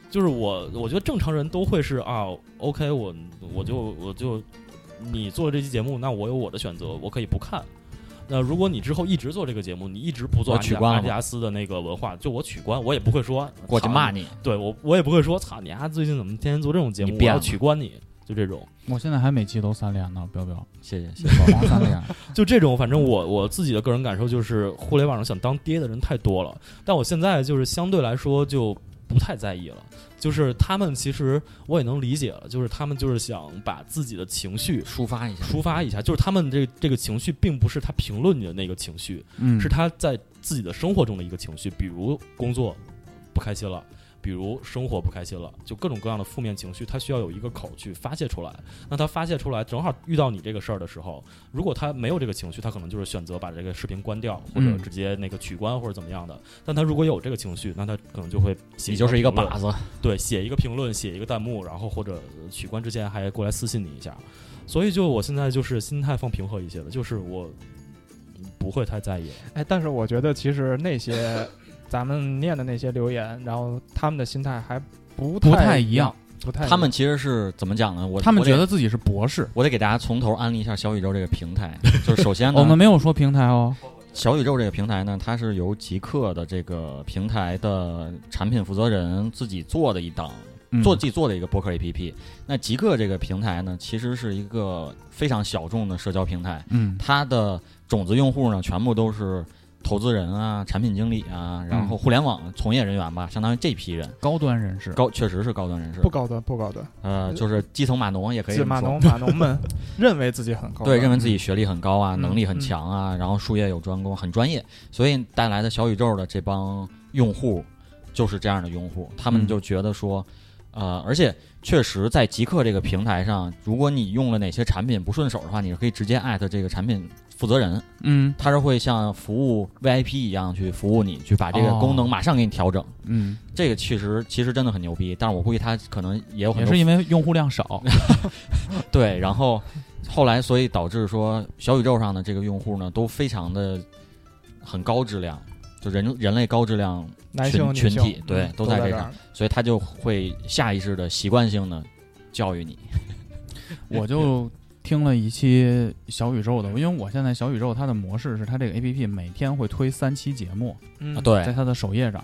就是我，我觉得正常人都会是啊，OK，我我就我就你做这期节目，那我有我的选择，我可以不看。那如果你之后一直做这个节目，你一直不做阿迪我取关了阿迪达斯的那个文化，就我取关，我也不会说过去骂你，对我我也不会说操你丫、最近怎么天天做这种节目，我要取关你，就这种。我现在还每期都三连呢，彪彪，谢谢谢谢。老王三连。就这种，反正我我自己的个人感受就是，互联网上想当爹的人太多了。但我现在就是相对来说就不太在意了。就是他们其实我也能理解了，就是他们就是想把自己的情绪抒发一下，抒发一下，就是他们这这个情绪并不是他评论你的那个情绪，嗯，是他在自己的生活中的一个情绪，比如工作不开心了。比如生活不开心了，就各种各样的负面情绪，他需要有一个口去发泄出来。那他发泄出来，正好遇到你这个事儿的时候，如果他没有这个情绪，他可能就是选择把这个视频关掉，或者嗯直接那个取关或者怎么样的。但他如果有这个情绪，那他可能就会写你就是一个靶子。对，写一个评论，写一个弹幕，然后或者呃取关之前还过来私信你一下。所以就我现在就是心态放平和一些了，就是我不会太在意了。哎，但是我觉得其实那些咱们念的那些留言，然后他们的心态还不不太太一样，不太一样他们其实是怎么讲呢？我他们觉得自己是博士。我得给大家从头安利一下小宇宙这个平台。就是首先呢，我们没有说平台哦，小宇宙这个平台呢，它是由极客的这个平台的产品负责人自己做的一档，嗯做自己做的一个播客 APP。那极客这个平台呢，其实是一个非常小众的社交平台，嗯它的种子用户呢，全部都是投资人啊、产品经理啊，然后互联网从业人员吧，相当于这批人，高端人士。高确实是高端人士。不，高端，不高端。呃，就是基层码农也可以自这么说。码农码农们认为自己很高端，对，认为自己学历很高啊，嗯能力很强啊，然后术业有专攻，很专业，所以带来的小宇宙的这帮用户就是这样的用户，他们嗯就觉得说，呃，而且确实在极客这个平台上，如果你用了哪些产品不顺手的话，你是可以直接艾特这个产品负责人，嗯他是会像服务 VIP 一样去服务你，去把这个功能哦马上给你调整。嗯，这个其实其实真的很牛逼，但是我估计他可能也有很多也是因为用户量少。对，然后后来所以导致说小宇宙上的这个用户呢都非常的很高质量，就人人类高质量，男性、群女性群体对嗯都在这上。所以他就会下意识的习惯性的教育你。我就听了一期小宇宙的，因为我现在小宇宙它的模式是它这个 A P P 每天会推三期节目，嗯啊，对在它的首页上。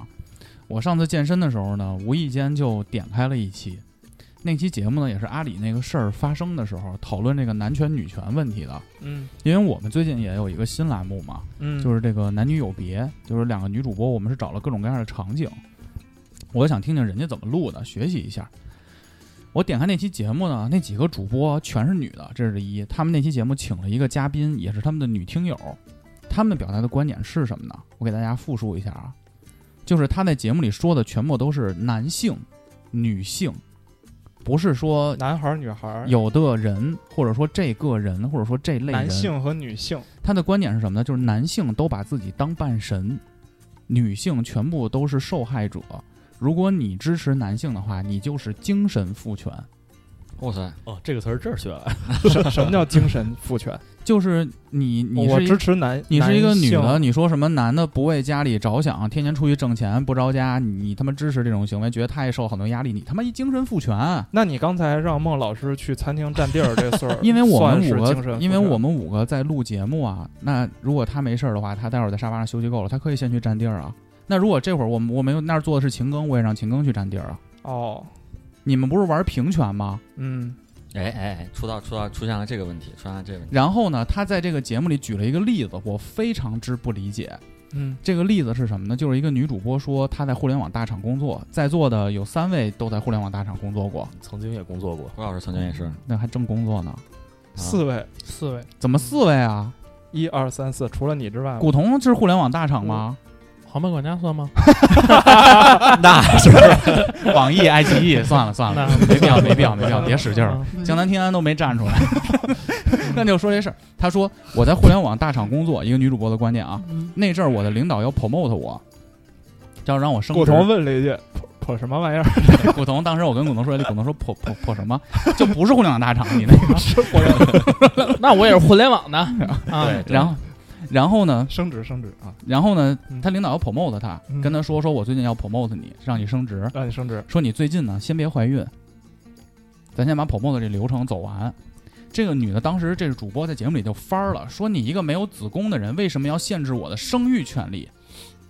我上次健身的时候呢，无意间就点开了一期，那期节目呢也是阿里那个事儿发生的时候讨论这个男权女权问题的。嗯因为我们最近也有一个新栏目嘛，嗯，就是这个男女有别，就是两个女主播，我们是找了各种各样的场景，我想听听人家怎么录的，学习一下。我点开那期节目呢，那几个主播全是女的，这是一。他们那期节目请了一个嘉宾，也是他们的女听友，他们表达的观点是什么呢？我给大家复述一下啊，就是他在节目里说的全部都是男性、女性，不是说男孩儿女孩儿，有的人，或者说这个人，或者说这类人，男性和女性，他的观点是什么呢？就是男性都把自己当半神，女性全部都是受害者。如果你支持男性的话，你就是精神父权，哇塞，哦，这个词儿这儿学来，什什么叫精神父权？就是你你我是一支持男，你是一个女的，你说什么男的不为家里着想，天天出去挣钱不着家，你他妈支持这种行为，觉得他也受很多压力，你他妈一精神父权。那你刚才让孟老师去餐厅占地儿这事儿，因为我们五个，因为我们五个在录节目啊，那如果他没事儿的话，他待会儿在沙发上休息够了，他可以先去占地儿啊。那如果这会儿我们我们那儿做的是秦庚，我也让秦庚去占地儿啊。哦，你们不是玩平权吗？嗯哎哎哎，出到出到出现了这个问题，出现了这个问题。然后呢，他在这个节目里举了一个例子，我非常之不理解。嗯这个例子是什么呢？就是一个女主播说她在互联网大厂工作，在座的有三位都在互联网大厂工作过，曾经也工作过。胡老师曾经也是，那还正工作呢。四位，四位，怎么四位啊？一二三四，除了你之外，古潼是互联网大厂吗？航班管家算吗？那是 网易、爱奇艺，算了算了，没必要，没必要，没必要，别使劲儿。啊江南天安都没站出来。那就说这事儿，他说我在互联网大厂工作，一个女主播的观点啊，那阵儿我的领导要 promote 我，要让我升职。顾彤问了一句：“破什么玩意儿 古潼，当时我跟古潼说，古潼说破破破什么？就不是互联网大厂，你那个是互联网。那我也是互联网的啊。对然后，然后呢？升职升职啊，然后呢嗯？他领导要 promote 他，嗯跟他说说，我最近要 promote 你，让你升职。让你升职。说你最近呢，先别怀孕，咱先把 promote 这流程走完。这个女的当时这个主播在节目里就翻儿了，说你一个没有子宫的人，为什么要限制我的生育权利？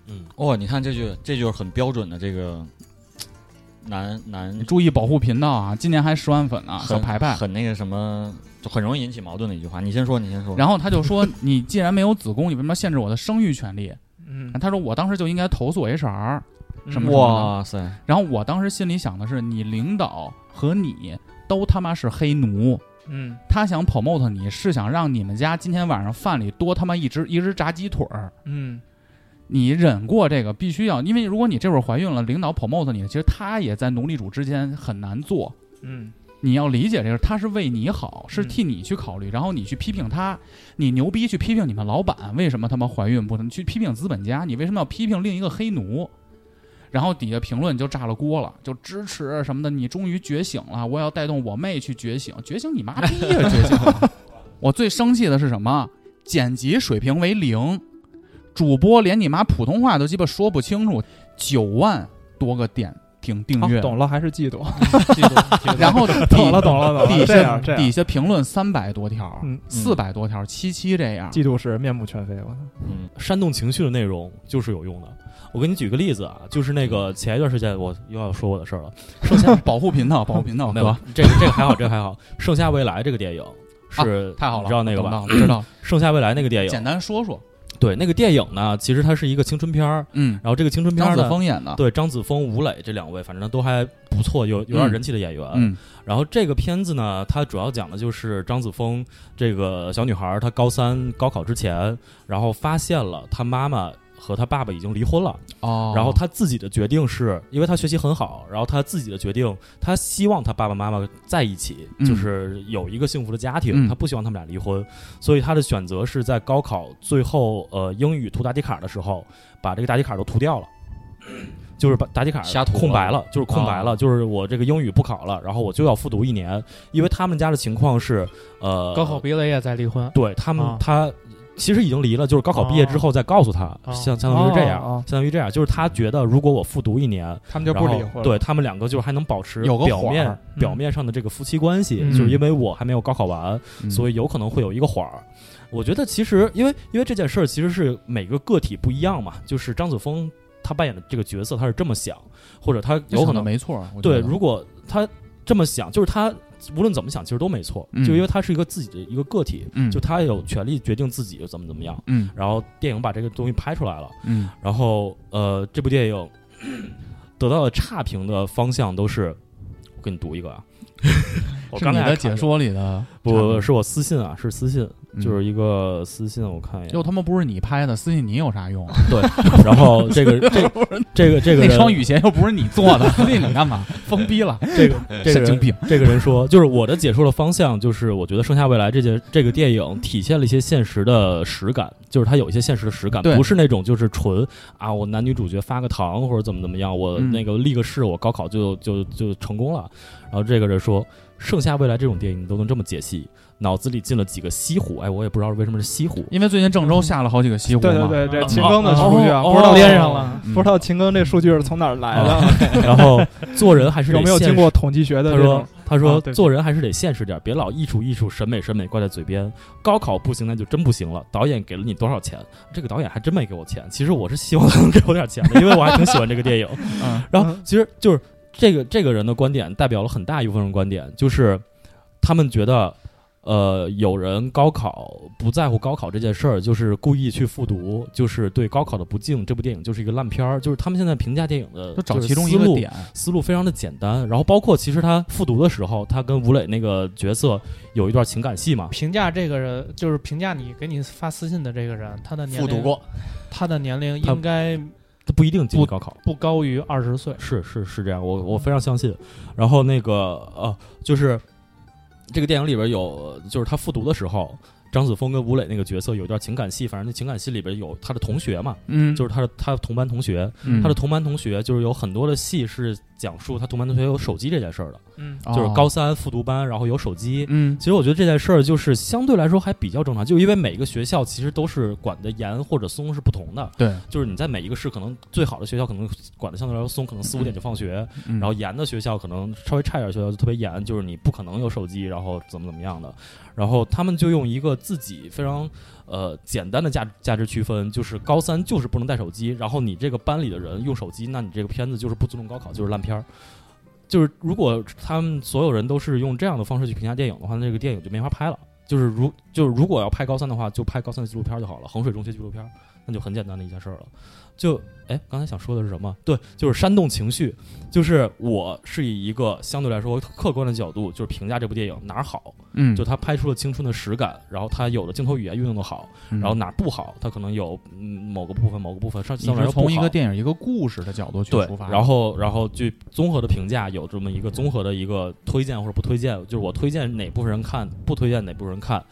嗯，哦，你看这就，这就是很标准的这个男男你注意保护频道啊！今年还十万粉呢，小很排排。很那个什么，就很容易引起矛盾的一句话。你先说，你先说。然后他就说：“你既然没有子宫，你为什么限制我的生育权利？”嗯，他说：“我当时就应该投诉 HR。”什么哇塞，然后我当时心里想的是，你领导和你都他妈是黑奴，嗯他想 promote 你是想让你们家今天晚上饭里多他妈一只一只炸鸡腿儿。嗯你忍过这个必须要，因为如果你这会儿怀孕了，领导 promote 你，其实他也在奴隶主之间很难做。嗯你要理解这个，他是为你好，是嗯替你去考虑，然后你去批评他，你牛逼去批评你们老板为什么他妈怀孕不能去批评资本家，你为什么要批评另一个黑奴？然后底下评论就炸了锅了，就支持什么的，你终于觉醒了，我要带动我妹去觉醒，觉醒你妈逼呀、觉醒！我最生气的是什么？剪辑水平为零，主播连你妈普通话都鸡巴说不清楚，九万多个点顶订阅，啊懂了还是嫉妒？嫉 妒然后底 懂了懂了懂了，底这样这样，下底下评论三百多条，嗯四百多条，七七这样。嫉妒是面目全非，我操！嗯，煽动情绪的内容就是有用的。我给你举个例子啊，就是那个前一段时间我又要说我的事儿了，剩 下保护频道，保护频道，没有哥，这个这个还好，这个还好。盛夏未来这个电影是、太好了，你知道那个吧？知道。盛夏未来那个电影简，单说说，对那个电影呢，其实它是一个青春片儿，嗯，然后这个青春片张子枫演的，对张子枫、吴磊这两位，反正都还不错，有有点人气的演员。嗯然后这个片子呢，它主要讲的就是张子枫这个小女孩儿，她高三高考之前，然后发现了她妈妈和他爸爸已经离婚了。哦，然后他自己的决定是，因为他学习很好，然后他自己的决定，他希望他爸爸妈妈在一起，嗯。就是有一个幸福的家庭，嗯。她不希望他们俩离婚，所以他的选择是在高考最后呃英语涂答题卡的时候，把这个答题卡都涂掉了。就是把答题卡涂空白了，就是空白了，啊。就是我这个英语不考了，然后我就要复读一年，因为他们家的情况是，呃，高考毕了业再离婚，对他们，啊他其实已经离了，就是高考毕业之后再告诉他，哦。相相当于是这样，相当于这样，就是他觉得如果我复读一年，他们就然后不离婚了。对他们两个就是还能保持有个表面缓儿表面上的这个夫妻关系，嗯。就是因为我还没有高考完，嗯。所以有可能会有一个缓儿。我觉得其实因为因为这件事儿其实是每个个体不一样嘛，就是张子枫他扮演的这个角色他是这么想，或者他有可能没错，对，如果他这么想，就是他无论怎么想，其实都没错，嗯。就因为他是一个自己的一个个体，嗯。就他有权利决定自己怎么怎么样。嗯。然后电影把这个东西拍出来了，嗯。然后呃，这部电影 得到的差评的方向都是，我给你读一个啊，我是刚才还看着，你的解说里的，不是我私信啊，是私信，嗯就是一个私信，我看一眼又，他妈不是你拍的，私信你有啥用啊？对，然后这个 这这个这个那双雨鞋又不是你做的，私信你干嘛？疯逼了，这个 这个人神经病。这个人说，就是我的解说的方向，就是我觉得《盛夏未来》这件这个电影体现了一些现实的实感，就是它有一些现实的实感，不是那种就是纯啊，我男女主角发个糖或者怎么怎么样，我嗯那个立个誓，我高考就就就成功了。然后这个人说，《盛夏未来》这种电影你都能这么解析，脑子里进了几个西湖，哎，我也不知道为什么是西湖。因为最近郑州下了好几个西湖嘛，对对对，这哦秦庚的数据啊，哦不知道连上了。嗯不知道秦庚这数据是从哪儿来的，然后做人还是得 有没有经过统计学的他说？：“他说、做人还是得现实点儿，别老艺术艺术、审美审美挂在嘴边。高考不行，那就真不行了。导演给了你多少钱？这个导演还真没给我钱。其实我是希望他能给我点钱的，因为我还挺喜欢这个电影。嗯然后其实就是这个这个人的观点代表了很大一部分人观点，就是他们觉得。”呃，有人高考不在乎高考这件事儿，就是故意去复读，就是对高考的不敬。这部电影就是一个烂片儿，就是他们现在评价电影的就找其中一思路个点，思路非常的简单，然后包括其实他复读的时候，他跟吴磊那个角色有一段情感戏嘛，评价这个人，就是评价你给你发私信的这个人，他的年龄，复读过，他的年龄应该不一定经历高考。不高于二十岁。是是是这样，我我非常相信。然后那个呃，就是这个电影里边有，就是他复读的时候，张子枫跟吴磊那个角色有一段情感戏，反正那情感戏里边有他的同学嘛，嗯，就是他的他的同班同学，嗯他的同班同学就是有很多的戏是讲述他同班同学有手机这件事儿的，嗯就是高哦三复读班，然后有手机。嗯其实我觉得这件事儿就是相对来说还比较正常，就因为每个学校其实都是管的严或者松是不同的。对，就是你在每一个市，可能最好的学校可能管的相对来说松，可能四五点就放学，然然后严的学校可能稍微差一点学校就特别严，就是你不可能有手机，然后怎么怎么样的。然后他们就用一个自己非常呃简单的价价值区分，就是高三就是不能带手机，然后你这个班里的人用手机，那你这个片子就是不尊重高考，就是烂片儿。就是如果他们所有人都是用这样的方式去评价电影的话，那个电影就没法拍了。就是如就是如果要拍高三的话，就拍高三的纪录片就好了，衡水中学纪录片，那就很简单的一件事儿了。就哎，刚才想说的是什么？对，就是煽动情绪。就是我是以一个相对来说客观的角度，就是评价这部电影哪儿好，嗯，就他拍出了青春的实感，然后他有的镜头语言运用的好，嗯然后哪儿不好，他可能有嗯某个部分某个部分上你相对来说不好是从一个电影一个故事的角度去出发，，然后然后去综合的评价有这么一个综合的一个推荐或者不推荐，就是我推荐哪部分人看，不推荐哪部分人看。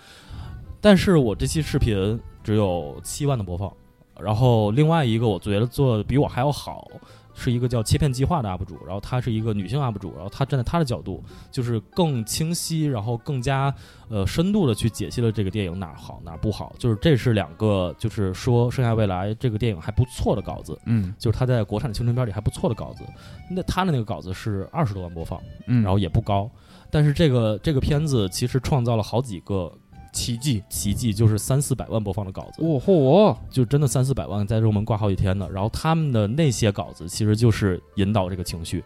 但是我这期视频只有七万的播放，然后另外一个我觉得做的比我还要好，是一个叫切片计划的 UP 主，然后她是一个女性 UP 主，然后她站在她的角度，就是更清晰，然后更加呃深度的去解析了这个电影哪儿好哪儿不好，就是这是两个就是说《盛夏未来》这个电影还不错的稿子，嗯就是他在国产青春片里还不错的稿子。那他的那个稿子是二十多万播放，嗯，然后也不高，但是这个这个片子其实创造了好几个奇迹，奇迹，就是三四百万播放的稿子，哦嚯，就真的三四百万在热门挂好几天的。然后他们的那些稿子其实就是引导这个情绪，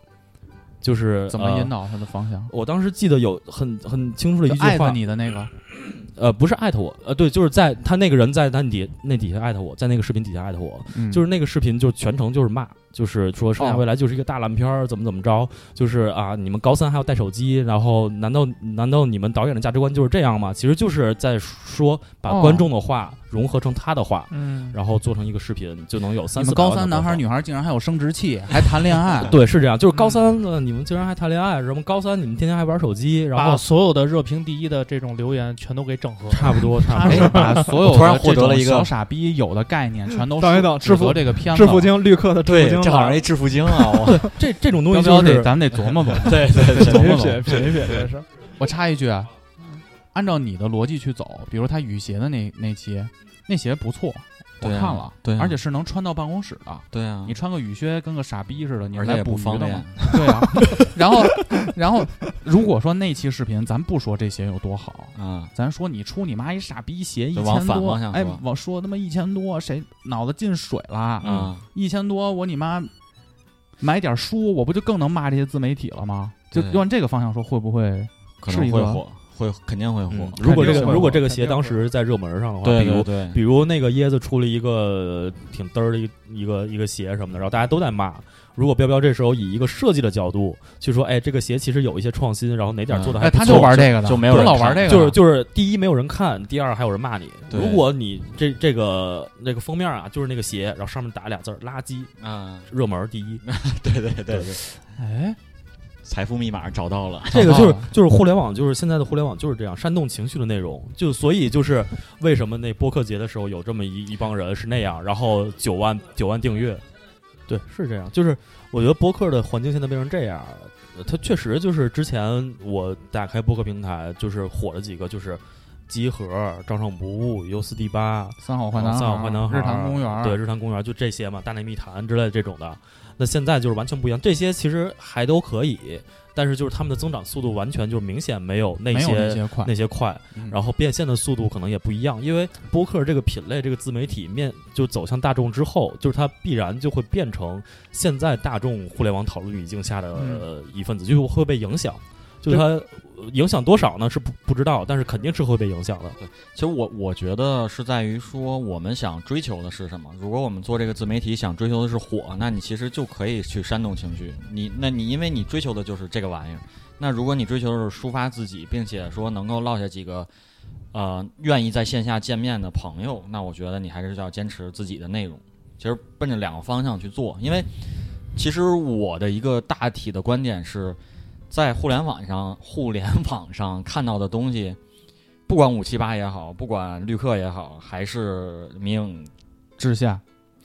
就是怎么引导？他的方向？我当时记得有很很清楚的一句话就艾特，你的那个，呃，不是艾特我，呃，对，就是在他那个人在他底那底下艾特我，在那个视频底下艾特我，嗯就是那个视频就全程就是骂，就是说《盛夏哦未来》就是一个大烂片儿，怎么怎么着，就是啊，你们高三还要带手机，然后难道难道你们导演的价值观就是这样吗？其实就是在说把哦观众的话融合成他的话，嗯，然后做成一个视频，就能有三四你们高。三男孩女孩竟然还有生殖器，还谈恋爱 对，是这样，就是高三的，你们竟然还谈恋爱，什么高三你们天天还玩手机，然把后所有的热评第一的这种留言全都给整合。差不多差不多。把所有我突然的这种获得了一个小傻逼有的概念全都等一等指致富这个片子致富经绿客的致富经，对这好像一致富经啊！我 这这种东西要不要就是得咱们得琢磨琢磨。对对对琢品一磨琢磨品品一品这是。我插一句啊，按照你的逻辑去走，比如他雨鞋的那那期，那鞋不错，我看了，对啊而且是能穿到办公室的。对啊你，穿个雨靴跟个傻逼似的，你是而且也来捕鱼不方便的吗？。对啊，然后然后如果说那期视频，咱不说这鞋有多好，啊，咱说你出你妈一傻逼鞋一千多反，哎说，往说他妈一千多，谁脑子进水了？啊，一千多，我你妈买点书，我不就更能骂这些自媒体了吗？就对往这个方向说，会不会？是一个能会火，会肯定会火嗯。如果这个如果这个鞋当时在热门上的话，对比如对对，比如那个椰子出了一个挺嘚儿的一个一个一个鞋什么的，然后大家都在骂。如果彪彪这时候以一个设计的角度去说，哎，这个鞋其实有一些创新，然后哪点做的还哎，他不错，就玩这个的，就没有人老玩这个，就是就是第一没有人看，第二还有人骂你。如果你这这个那个封面啊，就是那个鞋，然后上面打俩字儿“垃圾啊，”，热门第一，对对对对，哎，财富密码找到了。这个就是就是互联网，就是现在的互联网就是这样煽动情绪的内容，就所以就是为什么那播客节的时候有这么一一帮人是那样，然后九万九万订阅，对，是这样。就是我觉得播客的环境现在变成这样，呃它确实就是之前我打开播客平台，就是火了几个，就是集合、照上不误、U 四 D 八、三好坏男，三好坏男孩日坛公园，对，日坛公园就这些嘛，大内密谈之类的这种的。那现在就是完全不一样，这些其实还都可以，但是就是他们的增长速度完全就是明显没有那些有那些些快，那些快，嗯然后变现的速度可能也不一样，因为播客这个品类这个自媒体面就走向大众之后，就是它必然就会变成现在大众互联网讨论语境下的、嗯呃一份子，就是会被影响。就是它呃影响多少呢？是不不知道，但是肯定是会被影响的。对其实我我觉得是在于说，我们想追求的是什么？如果我们做这个自媒体想追求的是火，那你其实就可以去煽动情绪。你那你因为你追求的就是这个玩意儿，那如果你追求的是抒发自己，并且说能够落下几个呃愿意在线下见面的朋友，那我觉得你还是要坚持自己的内容。其实奔着两个方向去做，因为其实我的一个大体的观点是，在互联网上，互联网上看到的东西，不管五七八也好，不管绿客也好，还是迷影之下，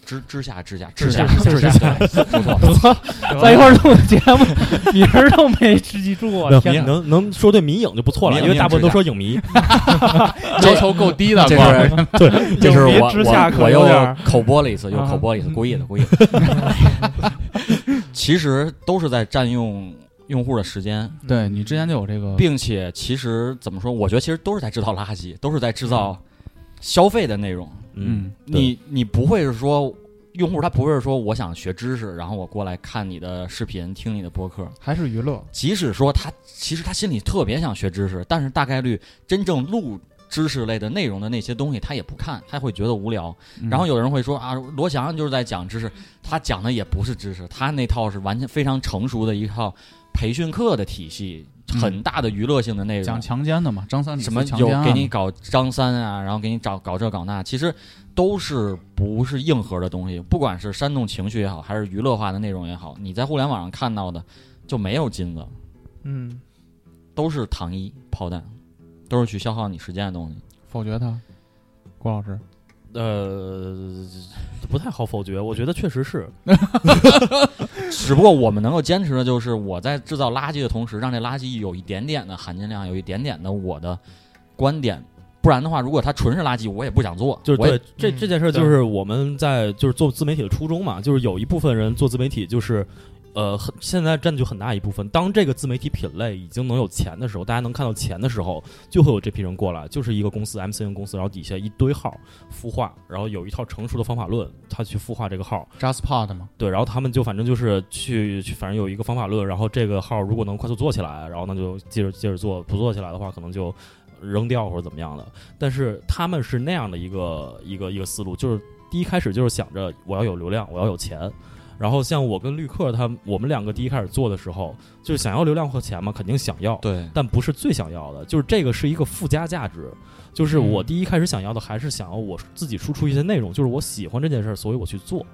之之下之下之下下之下，对不错，在一块儿录节目，名儿都没记住啊！天哪，能能说对迷影就不错了，因为大部分都说影迷。要求够低的，这是对，这是我我我又可有点儿口播了一次，又啊口播了一次，故意的，故意的。其实都是在占用用户的时间，对你之前就有这个，并且其实怎么说？我觉得其实都是在制造垃圾，都是在制造消费的内容。嗯，你你不会是说用户他不会是说我想学知识，然后我过来看你的视频，听你的播客。还是娱乐，即使说他其实他心里特别想学知识，但是大概率真正录知识类的内容的那些东西他也不看，他会觉得无聊。嗯然后有人会说啊，罗翔就是在讲知识，他讲的也不是知识，他那套是完全非常成熟的一套培训课的体系，嗯很大的娱乐性的内容。讲强奸的嘛，张三李四什么有给你搞张三啊，然后给你找搞这搞那，其实都是不是硬核的东西。不管是煽动情绪也好，还是娱乐化的内容也好，你在互联网上看到的就没有金子，嗯，都是糖衣炮弹，都是去消耗你时间的东西。否决他，郭老师，呃，不太好否决，我觉得确实是。只不过我们能够坚持的就是我在制造垃圾的同时，让这垃圾有一点点的含金量，有一点点的我的观点。不然的话，如果它纯是垃圾，我也不想做。就是对这嗯这件事，儿，就是我们在就是做自媒体的初衷嘛，就是有一部分人做自媒体，就是呃，很现在占据很大一部分。当这个自媒体品类已经能有钱的时候，大家能看到钱的时候，就会有这批人过来，就是一个公司 MCN 公司，然后底下一堆号孵化，然后有一套成熟的方法论，他去孵化这个号，JustPod 嘛，对，然后他们就反正就是去去，反正有一个方法论，然后这个号如果能快速做起来，然后那就接着接着做，不做起来的话，可能就扔掉或者怎么样的。但是他们是那样的一个一个一个思路，就是第一开始就是想着我要有流量，我要有钱。然后像我跟绿客他们，我们两个第一开始做的时候，就是想要流量和钱嘛，肯定想要，对但不是最想要的，就是这个是一个附加价值。就是我第一开始想要的，还是想要我自己输出一些内容，就是我喜欢这件事儿，所以我去做。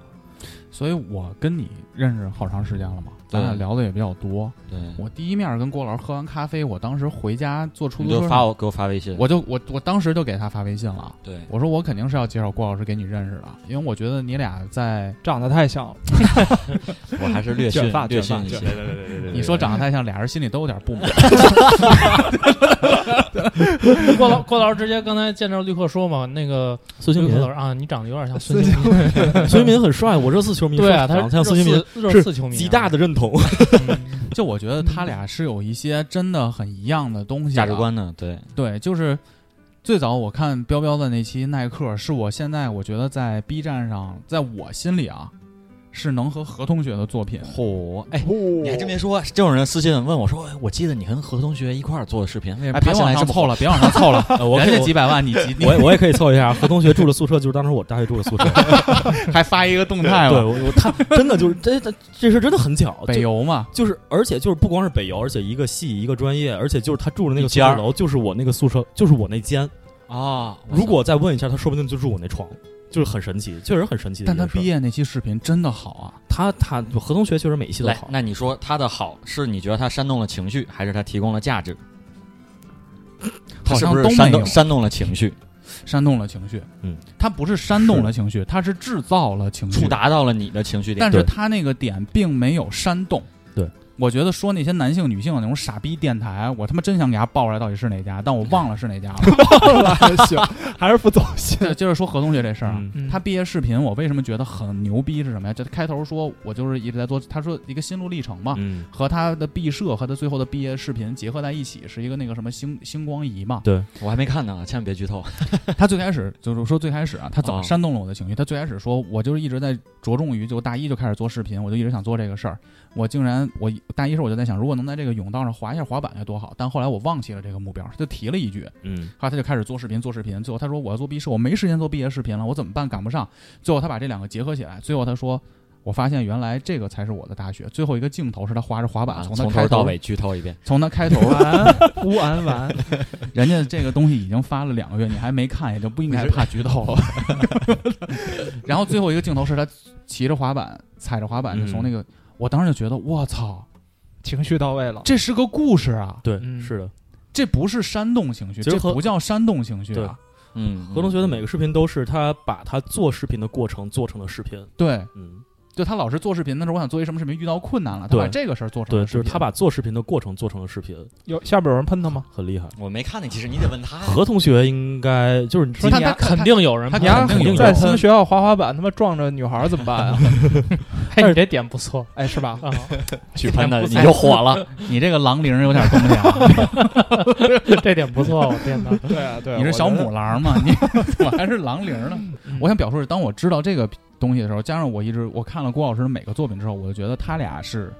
所以我跟你认识好长时间了嘛，咱俩聊的也比较多。对，我第一面跟郭老师喝完咖啡，我当时回家坐出租车发我给我发微信。我就我我当时就给他发微信了。对，我说我肯定是要介绍郭老师给你认识的，因为我觉得你俩在 长得太像了，我还是略逊卷发略卷发逊一些。对对对对对你说长得太像，俩人心里都有点不满。郭老郭老师直接刚才见着绿客说嘛，那个孙兴民老，师啊，你长得有点像孙兴民，孙兴民很帅，我热刺球迷对啊，他长他得像孙兴民，热热刺球迷啊，极大的认同。嗯 就我觉得他俩是有一些真的很一样的东西，价值观呢？对，对，就是最早我看彪彪的那期耐克，是我现在我觉得在 B 站上，在我心里啊，是能和何同学的作品。嚯，哎，你还真别说，这种人私信问我说，哎我记得你跟何同学一块儿做的视频，为什么哎，别？往上凑了，别往上凑了，呃 我人家几百万，你几，我我也可以 凑一下，何同学住的宿舍就是当时我大学住的宿舍。还发一个动态对，我我他真的就是这这这事真的很巧，北邮嘛，就是而且就是不光是北邮，而且一个系一个专业，而且就是他住的那个间儿舍楼就是我那个宿舍，就是我那间。啊，如果再问一下，他说不定就住我那床，就是很神奇，确实很神奇。但他毕业那期视频真的好啊，他他何同学确实每一期都好，，那你说他的好是你觉得他煽动了情绪，还是他提供了价值？他是好像不是煽都没有动煽动了情绪，煽动了情绪。嗯，他不是煽动了情绪，他是制造了情绪触，达到了你的情绪点？但是他那个点并没有煽动。对，我觉得说那些男性、女性的那种傻逼电台，我他妈真想给他报出来到底是哪家，但我忘了是哪家了。还行，还是不走心。接接着说何同学这事儿啊，嗯嗯他毕业视频我为什么觉得很牛逼是什么呀？就他开头说我就是一直在做，他说一个心路历程嘛，嗯，和他的毕设和他最后的毕业视频结合在一起，是一个那个什么星星光仪嘛。对，我还没看呢，千万别剧透。他最开始就是说最开始啊，他怎么哦煽动了我的情绪？他最开始说我就是一直在着重于就大一就开始做视频，我就一直想做这个事儿。我竟然我大一时候我就在想，如果能在这个甬道上滑一下滑板该多好。但后来我忘记了这个目标，他就提了一句，嗯后来他就开始做视频，做视频。最后他说我要做毕设，我没时间做毕业视频了，我怎么办？赶不上。最后他把这两个结合起来，最后他说我发现原来这个才是我的大学。最后一个镜头是他滑着滑板啊从他开头从头到尾剧透一遍。从他开头，完 乌安完，人家这个东西已经发了两个月，你还没看，也就不应该怕剧透了。然后最后一个镜头是他骑着滑板，踩着滑板就从那个，我当时就觉得我操，情绪到位了。这是个故事啊，对，嗯是的。这不是煽动情绪，其实和这不叫煽动情绪啊。嗯，何同学的每个视频都是他把他做视频的过程做成了视频。对，嗯，就他老是做视频的时候，我想做一什么视频，遇到困难了，他把这个事儿做成对，了对。就是他把做视频的过程做成了视频，有下边有人喷他吗？很厉害。我没看那，其实你得问他呀。何同学应该就是你说他他肯定有人他肯定在他们学校滑滑板，他妈撞着女孩儿怎么办啊？哎，你这点不错哎，是吧？啊，去喷他，你就火了。你这个狼铃有点东西啊，这点不错，我天哪！对啊，对啊，你是小母狼吗？你怎么还是狼铃呢？我想表述是，当我知道这个东西的时候，加上我一直我看了郭老师的每个作品之后，我就觉得他俩是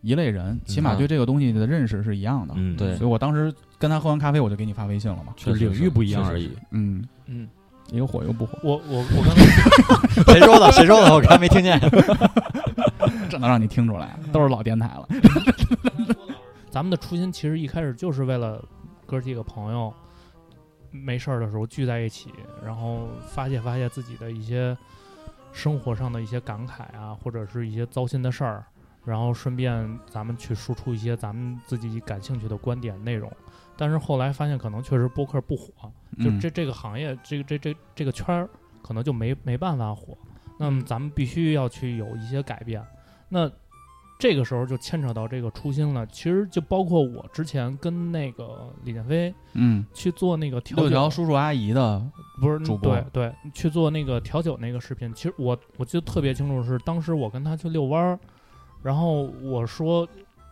一类人，起码对这个东西的认识是一样的。嗯，对所以我当时跟他喝完咖啡，我就给你发微信了嘛。就领域不一样而已。嗯，嗯，一个火一个不火，我我我刚才 谁说的？谁说的？我刚才没听见。这能让你听出来，都是老电台了。咱们的初心其实一开始就是为了哥几个朋友没事儿的时候聚在一起，然后发泄发泄自己的一些生活上的一些感慨啊，或者是一些糟心的事儿，然后顺便咱们去输出一些咱们自己感兴趣的观点内容。但是后来发现，可能确实播客不火，就嗯这这个行业，这个这这这个圈儿，可能就没没办法火。那么咱们必须要去有一些改变。那这个时候就牵扯到这个初心了。其实就包括我之前跟那个李建飞嗯，去做那个调酒，六条叔叔阿姨的，不是主播对对，去做那个调酒那个视频。其实我我记得特别清楚，是当时我跟他去遛弯儿，然后我说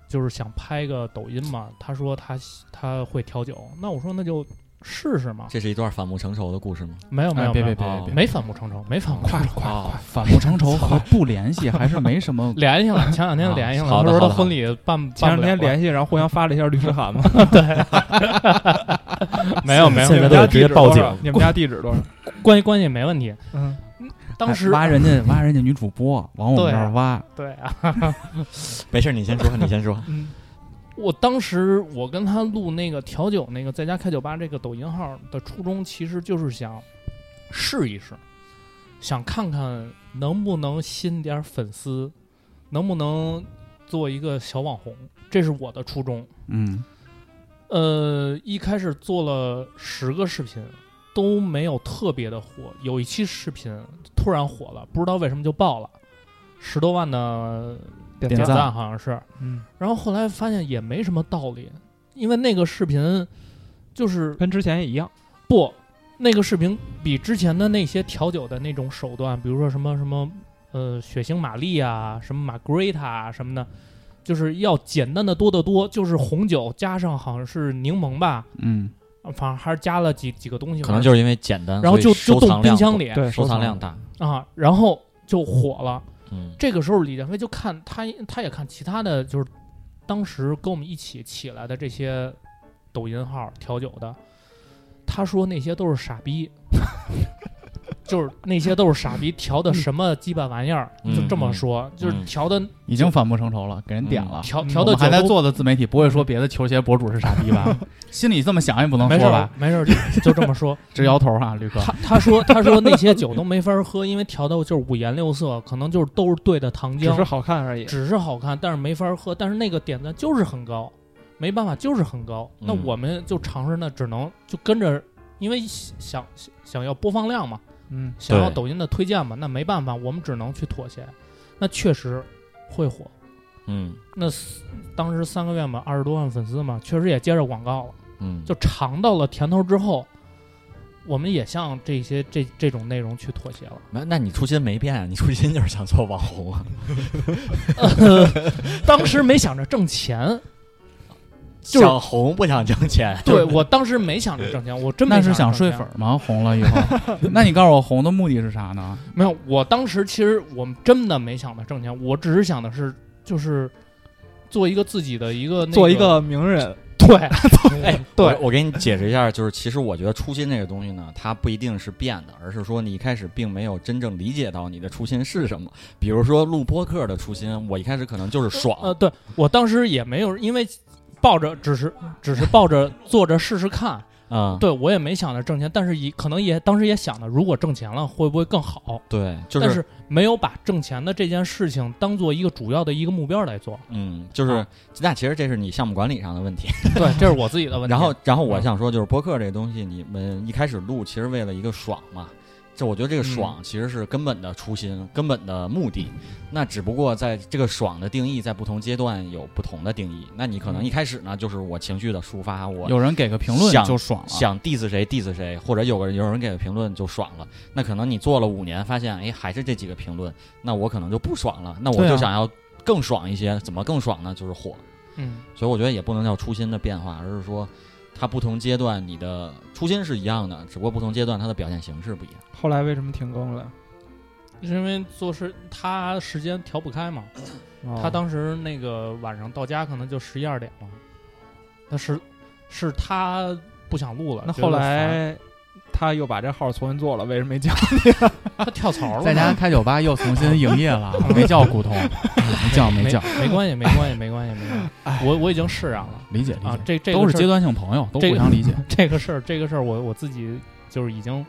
就是想拍个抖音嘛，他说他他会调酒，那我说那就试试吗。这是一段反目成仇的故事吗？没有没有，哎别别别别别没反目成仇，没反目成仇。啊，反目成仇和 不联系还是没什么。联系了，前两天联系了，好的好的他说他婚礼办前两天联系，然后互相发了一下律师函嘛。对没有没有，现在都得直接报警。你们家地址多少？关系关系没问题。嗯，当时挖人家挖人家女主播，往我们对啊这儿挖，对啊，没事，你先说，你先说。我当时我跟他录那个调酒那个在家开酒吧这个抖音号的初衷，其实就是想试一试，想看看能不能吸引点粉丝，能不能做一个小网红，这是我的初衷。嗯呃，一开始做了十个视频，都没有特别的火。有一期视频突然火了，不知道为什么就爆了，十多万的点赞点赞好像是。嗯，然后后来发现也没什么道理，因为那个视频就是跟之前也一样。不，那个视频比之前的那些调酒的那种手段，比如说什么什么呃血腥玛丽啊，什么玛格丽塔啊什么的，就是要简单的多得多，就是红酒加上好像是柠檬吧，嗯，反正还是加了几几个东西，可能就是因为简单，然后就收就冻藏冰箱里对，收藏量大。啊，然后就火了。这个时候李建飞就看他，他也看其他的就是当时跟我们一起起来的这些抖音号调酒的，他说那些都是傻逼，就是那些都是傻逼调的什么鸡巴玩意儿，嗯就这么说，就是嗯调的已经反目成仇了，给人点了。嗯调调我们还在的酒都做的自媒体，不会说别的球鞋博主是傻逼吧？心里这么想也不能没事儿说吧？没事儿就就这么说。直摇头哈，吕哥。他他说他说那些酒都没法喝，因为调的就是五颜六色，可能就是都是兑的糖浆，只是好看而已。只是好看，但是没法喝。但是那个点赞就是很高，没办法，就是很高。嗯那我们就尝试那，只能就跟着，因为想想想要播放量嘛，嗯，想要抖音的推荐嘛，那没办法，我们只能去妥协。那确实会火。嗯那当时三个月嘛，二十多万粉丝嘛，确实也接着广告了。嗯，就尝到了甜头之后，我们也向这些这这种内容去妥协了。那那你初心没变啊？你初心就是想做网红啊？呃，当时没想着挣钱，就是想红不想挣钱？对 我当时没想着挣钱，我真没那是想想着挣钱睡粉儿吗？红了以后，那你告诉我红的目的是啥呢？没有，我当时其实我们真的没想着挣钱，我只是想的是就是做一个自己的一个、那做一个名人，对，哎，对我我给你解释一下，就是其实我觉得初心这个东西呢，它不一定是变的，而是说你一开始并没有真正理解到你的初心是什么。比如说录播客的初心，我一开始可能就是爽，呃，对我当时也没有，因为抱着只是只是抱着做着试试看，啊、对我也没想着挣钱，但是也可能也当时也想着，如果挣钱了会不会更好？对，就但是没有把挣钱的这件事情当做一个主要的一个目标来做。嗯，就是、啊那其实这是你项目管理上的问题。对，这是我自己的问题。然后，然后我嗯想说，就是播客这个东西，你们一开始录，其实为了一个爽嘛。这我觉得这个爽其实是根本的初心，根本的目的。那只不过在这个爽的定义，在不同阶段有不同的定义。那你可能一开始呢，就是我情绪的抒发，我有人给个评论想就爽了。想 diss 谁 diss 谁，或者有个有人给个评论就爽了。那可能你做了五年，发现哎还是这几个评论，那我可能就不爽了。那我就想要更爽一些，怎么更爽呢？就是火。嗯，所以我觉得也不能叫初心的变化，而是说它不同阶段你的初心是一样的，只不过不同阶段它的表现形式不一样。后来为什么停更了？是因为做事他时间调不开嘛，哦他当时那个晚上到家可能就十一二点了，那是是他不想录了。那后来他又把这号重新做了，为什么没讲？他跳槽了，在家开酒吧又重新营业了，没叫古潼，没叫没叫，没关系，没关系，没关系，没关系。我我已经释然了理解理啊解，，这这都是阶段性朋友，都互相理解。这个事儿，这个事儿，我我自己就是已经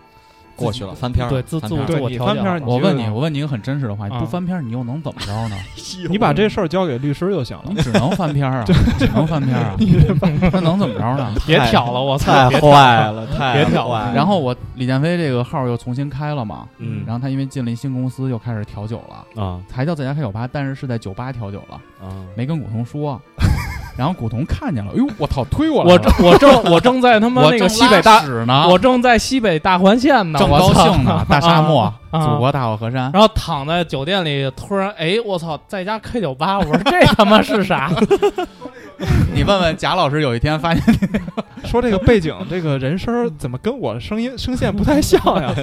过去了，翻篇儿了，对自自我翻篇我问你，我问你一个很真实的话，不翻篇儿，你又能怎么着呢？你把这事儿交给律师就行了你。只能翻篇儿啊，只能翻篇儿啊，那能怎么着呢？别挑了，我操！太坏了，太别挑坏了。然后我李建飞这个号又重新开了嘛，嗯然后他因为进了一新公司，又开始调酒了，啊还叫在家开酒吧，但是是在酒吧调酒了，啊，没跟古潼说。然后古潼看见了，哎呦，我操，推我了，我正我正我正在他妈那个西北大，屎呢，我正在西北大环线呢，正高兴呢，大沙漠，啊祖国大好河山。然后躺在酒店里，突然哎，我操，在家开酒吧，我说这他妈是啥？你问问贾老师，有一天发现 说这个背景，这个人声儿怎么跟我声音声线不太像呀？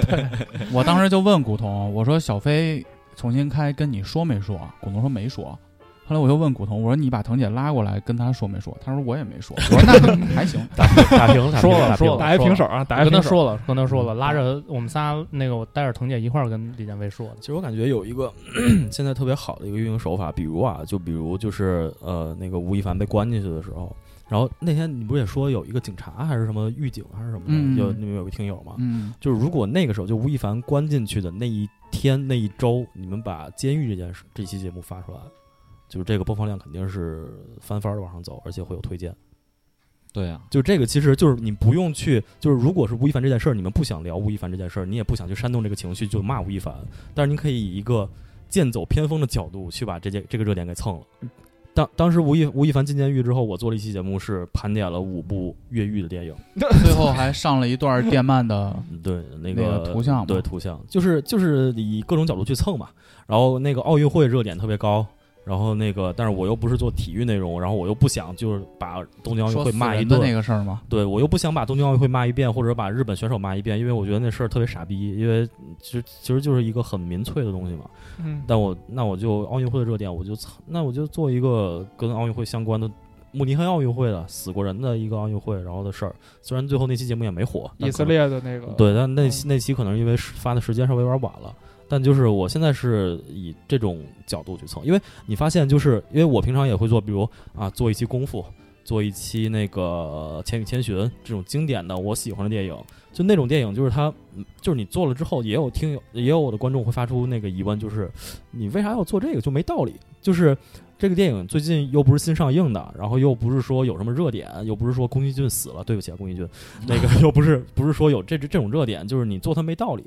我当时就问古潼，我说小飞重新开跟你说没说？古潼说没说。后来我又问古潼，我说你把腾姐拉过来跟他说没说？他说我也没说。我说那还行，打平打平打平说了打平说了打一平手啊，打一跟他平手。说了，跟他说了，拉着我们仨那个我带着腾姐一块儿跟李建威说的。其实我感觉有一个 现在特别好的一个运营手法，比如啊，就比如就是呃，那个吴亦凡被关进去的时候，然后那天你不是也说有一个警察还是什么狱警还是什么的，嗯有你们有个听友嘛？嗯，就是如果那个时候就吴亦凡关进去的那一天那一周，你们把监狱这件事这期节目发出来，就是这个播放量肯定是翻番的往上走，而且会有推荐。对啊，就这个，其实就是你不用去，就是如果是吴亦凡这件事儿，你们不想聊吴亦凡这件事儿，你也不想去煽动这个情绪，就骂吴亦凡，但是你可以以一个剑走偏锋的角度去把这件这个热点给蹭了。当当时吴亦吴亦凡进监狱之后，我做了一期节目，是盘点了五部越狱的电影，最后还上了一段电鳗的，嗯对那那个图像嘛对图像，就是就是以各种角度去蹭嘛。然后那个奥运会热点特别高，然后那个但是我又不是做体育内容，然后我又不想就是把东京奥运会骂一顿那个事儿吗？对我又不想把东京奥运会骂一遍，或者把日本选手骂一遍，因为我觉得那事儿特别傻逼，因为其实其实就是一个很民粹的东西嘛。嗯，但我那我就奥运会的热点，我就那我就做一个跟奥运会相关的慕尼黑奥运会的死过人的一个奥运会，然后的事儿。虽然最后那期节目也没火，以色列的那个对，但那那期可能因为发的时间稍微有点晚了。但就是我现在是以这种角度去蹭，因为你发现就是因为我平常也会做，比如啊做一期功夫，做一期那个《千与千寻》这种经典的我喜欢的电影，就那种电影就是它，就是你做了之后，也有听友也有我的观众会发出那个疑问，就是你为啥要做这个？就没道理。就是这个电影最近又不是新上映的，然后又不是说有什么热点，又不是说宫崎骏死了，对不起啊，宫崎骏，那个 又不是不是说有这这种热点，就是你做它没道理。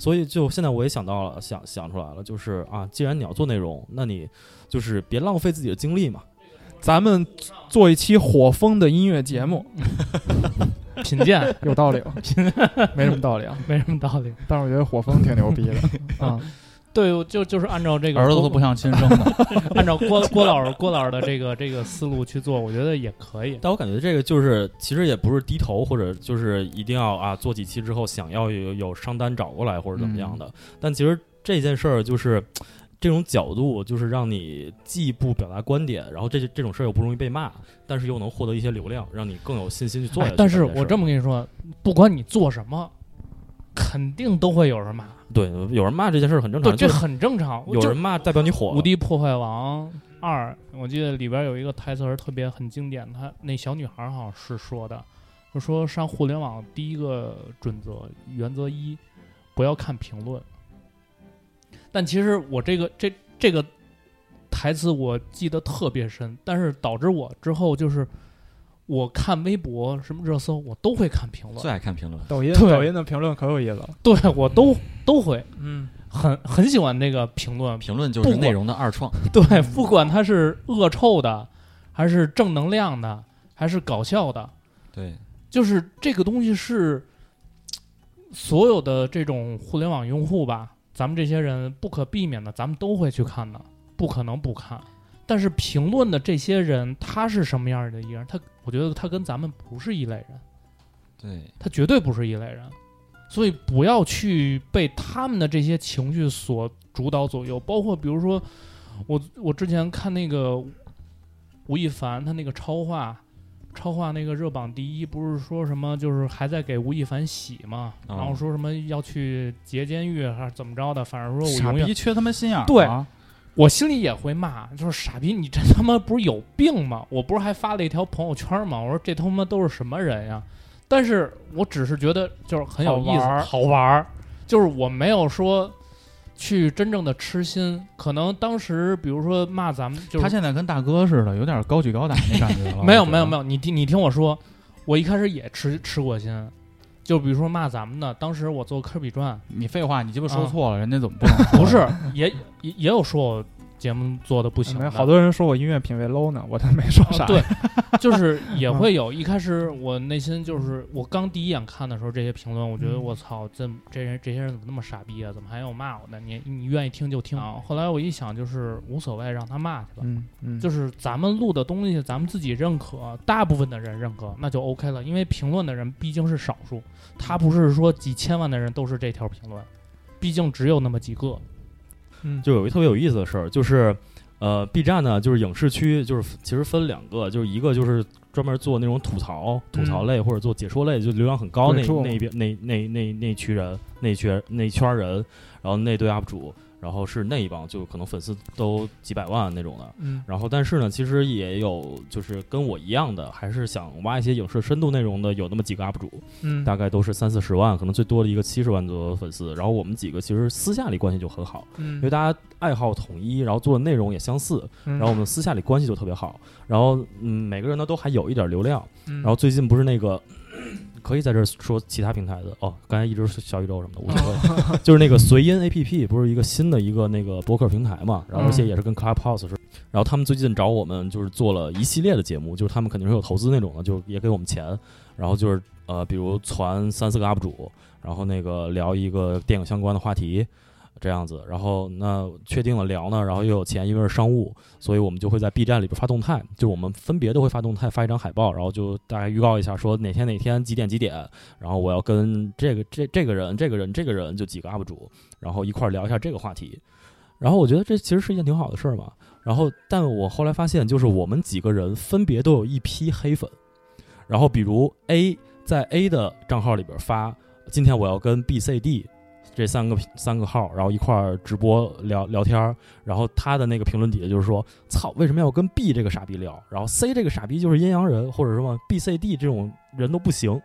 所以就现在我也想到了，想想出来了，就是啊，既然你要做内容，那你就是别浪费自己的精力嘛。咱们做一期火风的音乐节目，品鉴有道理吗？没什么道理啊，没什么道理但是我觉得火风挺牛逼的。啊。对，就就是按照这个儿子都不像亲生的，按照郭郭老师郭老师的这个这个思路去做，我觉得也可以。但我感觉这个就是其实也不是低头，或者就是一定要啊做几期之后想要有有商单找过来或者怎么样的。但其实这件事儿就是这种角度，就是让你既不表达观点，然后这这种事儿又不容易被骂，但是又能获得一些流量，让你更有信心去做下去。哎但是我这么么跟你说，不管你做什么，肯定都会有人骂，对有人骂这件事儿很正常，对，这很正常。有人骂代表你火《无敌破坏王二》，我记得里边有一个台词儿特别很经典，他那小女孩儿好像是说的，就说上互联网第一个准则原则一，不要看评论。但其实我这个这这个台词我记得特别深，但是导致我之后就是我看微博什么热搜，我都会看评论。最，爱看评论。抖音对。抖音的评论可有意思了，对我都都会。嗯，很很喜欢那个评论，评论就是内容的二创，对，不管它是恶臭的，还是正能量的，还是搞笑的，对，就是这个东西是所有的这种互联网用户吧，咱们这些人不可避免的，咱们都会去看的，不可能不看。但是评论的这些人，他是什么样的一个人？他，我觉得他跟咱们不是一类人，对，他绝对不是一类人。所以不要去被他们的这些情绪所主导左右，包括比如说我我之前看那个吴亦凡他那个超话，超话那个热榜第一，不是说什么就是还在给吴亦凡洗嘛，哦。然后说什么要去劫监狱还是怎么着的，反正说我傻永远逼缺他妈心眼儿对啊我心里也会骂，就是傻逼，你这他妈不是有病吗？我不是还发了一条朋友圈吗？我说这他妈都是什么人呀？但是我只是觉得就是很有意思，好玩儿就是我没有说去真正的痴心。可能当时比如说骂咱们，就是他现在跟大哥似的，有点高举高打那感觉了。没有没有没有，你听你听我说，我一开始也吃吃过心，就比如说骂咱们的，当时我做科比传，你废话，你鸡巴说啊错了，人家怎么不能说？不是也也也有说我节目做的不行好多人说我音乐品味 low 呢，我都没说啥。啊对，就是也会有。一开始我内心就是，我刚第一眼看的时候，这些评论，我觉得嗯我操，这这人这些人怎么那么傻逼啊？怎么还有骂我的？你你愿意听就听。啊后来我一想，就是无所谓，让他骂去吧。嗯嗯，就是咱们录的东西，咱们自己认可，大部分的人认可，那就 OK 了。因为评论的人毕竟是少数，他不是说几千万的人都是这条评论，毕竟只有那么几个。嗯。就有一特别有意思的事儿，就是呃，B 站呢，就是影视区，就是其实分两个，就是一个就是专门做那种吐槽、吐槽类或者做解说类，就流量很高那那边那那那那群人，那群那圈人，然后那堆 UP 主，然后是那一帮，就可能粉丝都几百万那种的。嗯然后，但是呢，其实也有就是跟我一样的，还是想挖一些影视深度内容的，有那么几个 UP 主，嗯，大概都是三四十万，可能最多的一个七十万左右的粉丝。然后我们几个其实私下里关系就很好，嗯因为大家爱好统一，然后做的内容也相似，然然后我们私下里关系就特别好。然后嗯，每个人呢都还有一点流量。然然后最近不是那个。可以在这儿说其他平台的哦，刚才一直是小宇宙什么的无所谓，就是那个随音 A P P 不是一个新的一个那个博客平台嘛，然后而且也是跟 Clubhouse 是，然后他们最近找我们就是做了一系列的节目，就是他们肯定是有投资那种的，就也给我们钱，然后就是呃，比如传三四个 UP 主，然后那个聊一个电影相关的话题，这样子，然后那确定了聊呢，然后又有钱，因为是商务，所以我们就会在 B 站里边发动态，就我们分别都会发动态，发一张海报，然后就大概预告一下，说哪天哪天几点几点，然后我要跟这个这这个人这个人这个人就几个 UP 主，然后一块聊一下这个话题。然后我觉得这其实是一件挺好的事儿嘛。然后，但我后来发现，就是我们几个人分别都有一批黑粉。然后，比如 A 在 A 的账号里边发，今天我要跟 B、C、D 这三个三个号，然后一块儿直播聊聊天儿。然后他的那个评论底下就是说：“操，为什么要跟 B 这个傻逼聊？然后 C 这个傻逼就是阴阳人，或者什么 B、C、D 这种人都不行。”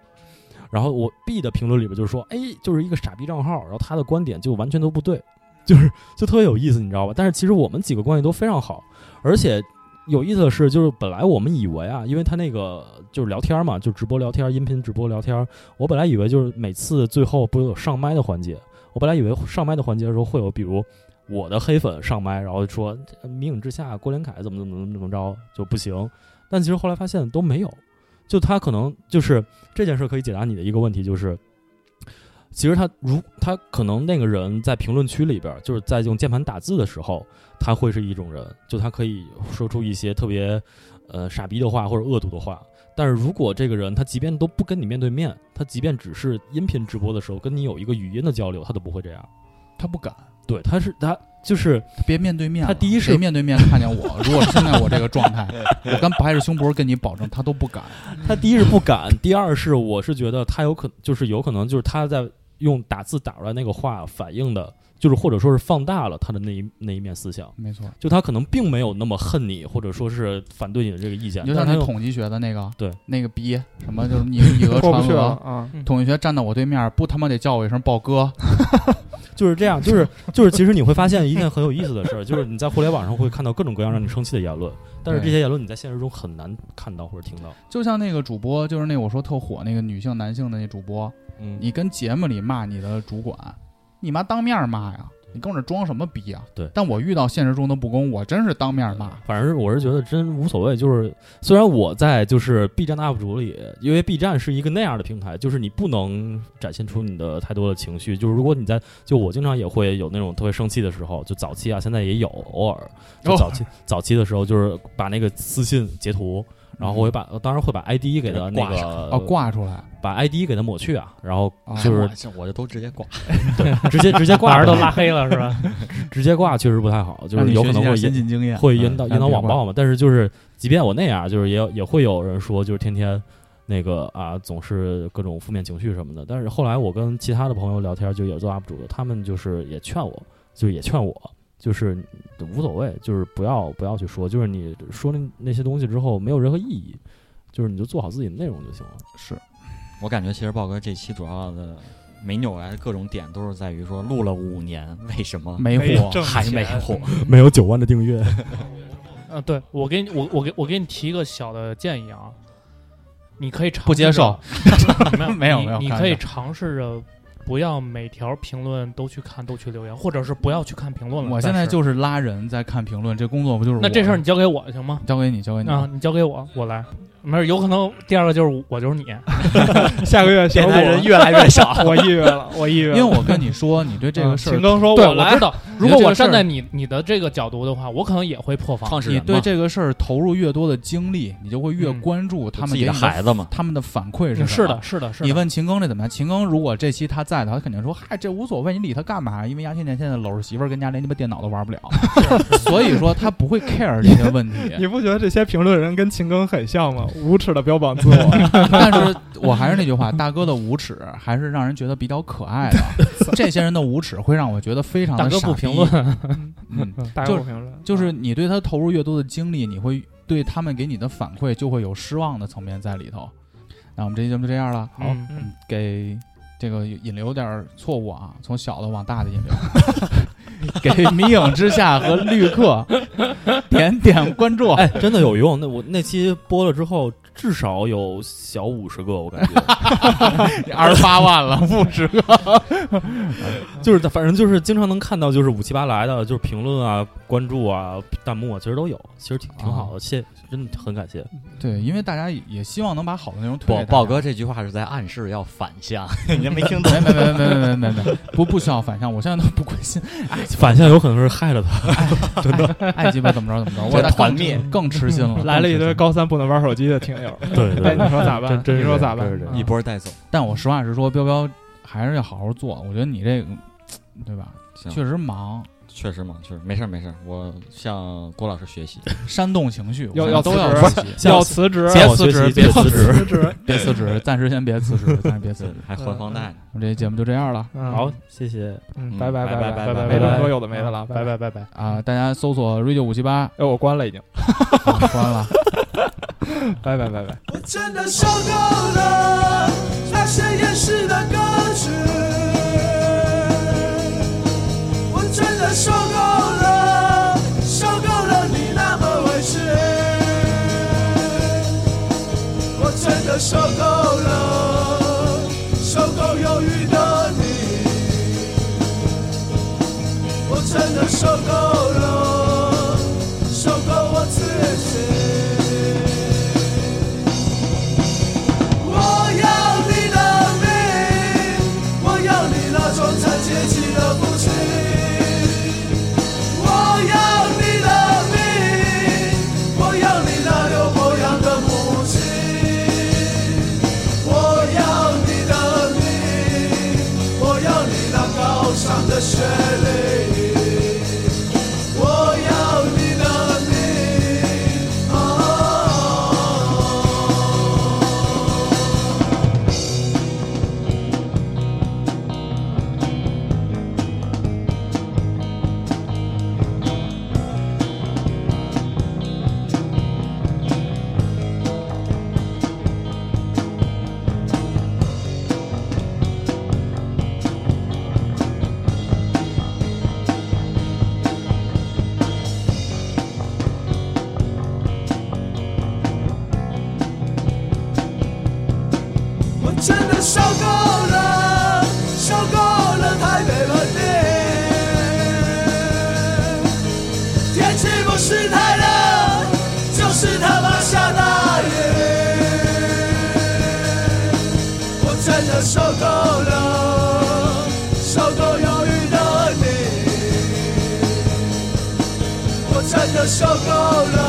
然后我 B 的评论里边就是说：“A 就是一个傻逼账号，然后他的观点就完全都不对，就是就特别有意思，你知道吧？但是其实我们几个关系都非常好，而且有意思的是，就是本来我们以为啊，因为他那个就是聊天嘛，就直播聊天，音频直播聊天，我本来以为就是每次最后不有上麦的环节，我本来以为上麦的环节的时候会有比如。”我的黑粉上麦，然后说《迷影之下》郭连凯怎么怎么怎么怎么着就不行，但其实后来发现都没有，就他可能就是这件事可以解答你的一个问题，就是其实他如他可能那个人在评论区里边，就是在用键盘打字的时候，他会是一种人，就他可以说出一些特别呃傻逼的话或者恶毒的话。但是如果这个人他即便都不跟你面对面，他即便只是音频直播的时候跟你有一个语音的交流，他都不会这样。他不敢，对，他是他就是别面对面。他第一是面对面看见我，如果现在我这个状态，我跟拍着胸脯跟你保证，他都不敢。他第一是不敢，第二是我是觉得他有可就是有可能就是他在用打字打出来那个话反映的，就是或者说是放大了他的那一那一面思想，没错，就他可能并没有那么恨你，或者说是反对你的这个意见，就像那统计学的那个，对那个逼什么，就是你以讹传讹。啊！统计学站到我对面，不他妈得叫我一声豹哥，就是这样，就是就是，其实你会发现一件很有意思的事儿，就是你在互联网上会看到各种各样让你生气的言论，但是这些言论你在现实中很难看到或者听到。就像那个主播，就是那我说特火那个女性、男性的那主播，嗯，你跟节目里骂你的主管，你妈当面骂呀，你跟我这装什么逼啊？对但我遇到现实中的不公，我真是当面骂。反正我是觉得真无所谓，就是虽然我在就是 B 站的 UP 主里，因为 B 站是一个那样的平台，就是你不能展现出你的太多的情绪。就是如果你在，就我经常也会有那种特别生气的时候，就早期啊，现在也有偶尔，就早期、早期的时候，就是把那个私信截图。然后我会把，当然会把 ID 给它那个哦，挂出来，把 ID 给它抹去啊，然后啊就是我这我这都直接挂。对直接直接挂人都拉黑了是吧？直接挂确实不太好，就是有可能会引进经验。会引导嗯引导网暴嘛。但是就是即便我那样，就是也也会有人说，就是天天那个啊，总是各种负面情绪什么的。但是后来我跟其他的朋友聊天，就也做 UP 主的，他们就是也劝我，就是也劝我。就是无所谓，就是不要不要去说，就是你说那那些东西之后没有任何意义，就是你就做好自己的内容就行了。是我感觉其实豹哥这期主要的没扭来的各种点，都是在于说录了五年，为什么没火，还没火？没有九万的订阅，嗯，对我给你，我我给我给你提一个小的建议啊，你可以尝试不接受，没有没有你没有你可以尝试着不要每条评论都去看，都去留言，或者是不要去看评论了。我现在就是拉人在看评论，这工作不就是我那这事儿你交给我行吗？交给你，交给你啊，你交给我，我来。没事，有可能第二个就是我就是你，下个月小电台人越来越少。我抑郁了，我抑郁了。因为我跟你说，你对这个事儿秦，庚说对，我来我知，道。如果我站在你你的这个角度的话，我可能也会破防。你对这个事儿投入越多的精力，你就会越嗯关注他们自己的给孩子嘛，他们的反馈是什么嗯是的，。是的，是的。你问秦庚这怎么样？秦庚如果这期他在的话，他肯定说：“嗨，这无所谓，你理他干嘛？因为牙天天现在搂着媳妇儿跟家连鸡巴电脑都玩不了，所以说他不会 care 这些问题。你不觉得这些评论人跟秦庚很像吗？无耻的标榜自我。但是我还是那句话，大哥的无耻还是让人觉得比较可爱的。这些人的无耻会让我觉得非常的大哥傻逼不评论，嗯，大哥不评论，就是你对他投入越多的精力，你会对他们给你的反馈就会有失望的层面在里头。那我们这期节目就这样了，好，嗯嗯，给这个引流点儿错误啊，从小的往大的引流，给迷影之下和绿客 点点关注。哎，真的有用。那我那期播了之后，至少有小五十个，我感觉 二十八万了，五十个，就是反正就是经常能看到，就是五七八来的，就是评论啊、关注啊、弹幕啊，其实都有，其实挺挺好的，谢，真的很感谢。对，因为大家也希望能把好的那种推。宝宝哥这句话是在暗示要反向，你没听懂？没没没没没没没，不不需要反向，我现在都不关心。哎，反向有可能是害了他，真的爱鸡巴怎么着怎么着，我团灭，更痴心了，来了一堆高三不能玩手机的听。友，对对哎，你说咋办？你说咋办一波带走。但我实话实说，彪彪还是要好好做。我觉得你这个，对吧？确实忙，确实嘛，确实没事儿没事儿，我向郭老师学习。煽动情绪，要要都要要辞学习，要辞职，别辞职，别别辞职，别辞职，暂时先别辞职，暂时别辞职。还还房贷呢。我们这节目就这样了嗯好，，谢谢。嗯，嗯拜拜拜拜拜拜没这么拜多有的没的了，拜。拜拜拜。啊！大家搜索 radio 五七八，哎，我关了已经，好关了。拜拜拜拜。我真的受够了那些掩饰的歌曲，的受够了，受够了你那么委屈，我真的受够了，受够犹豫的你，我真的受够了，受够了，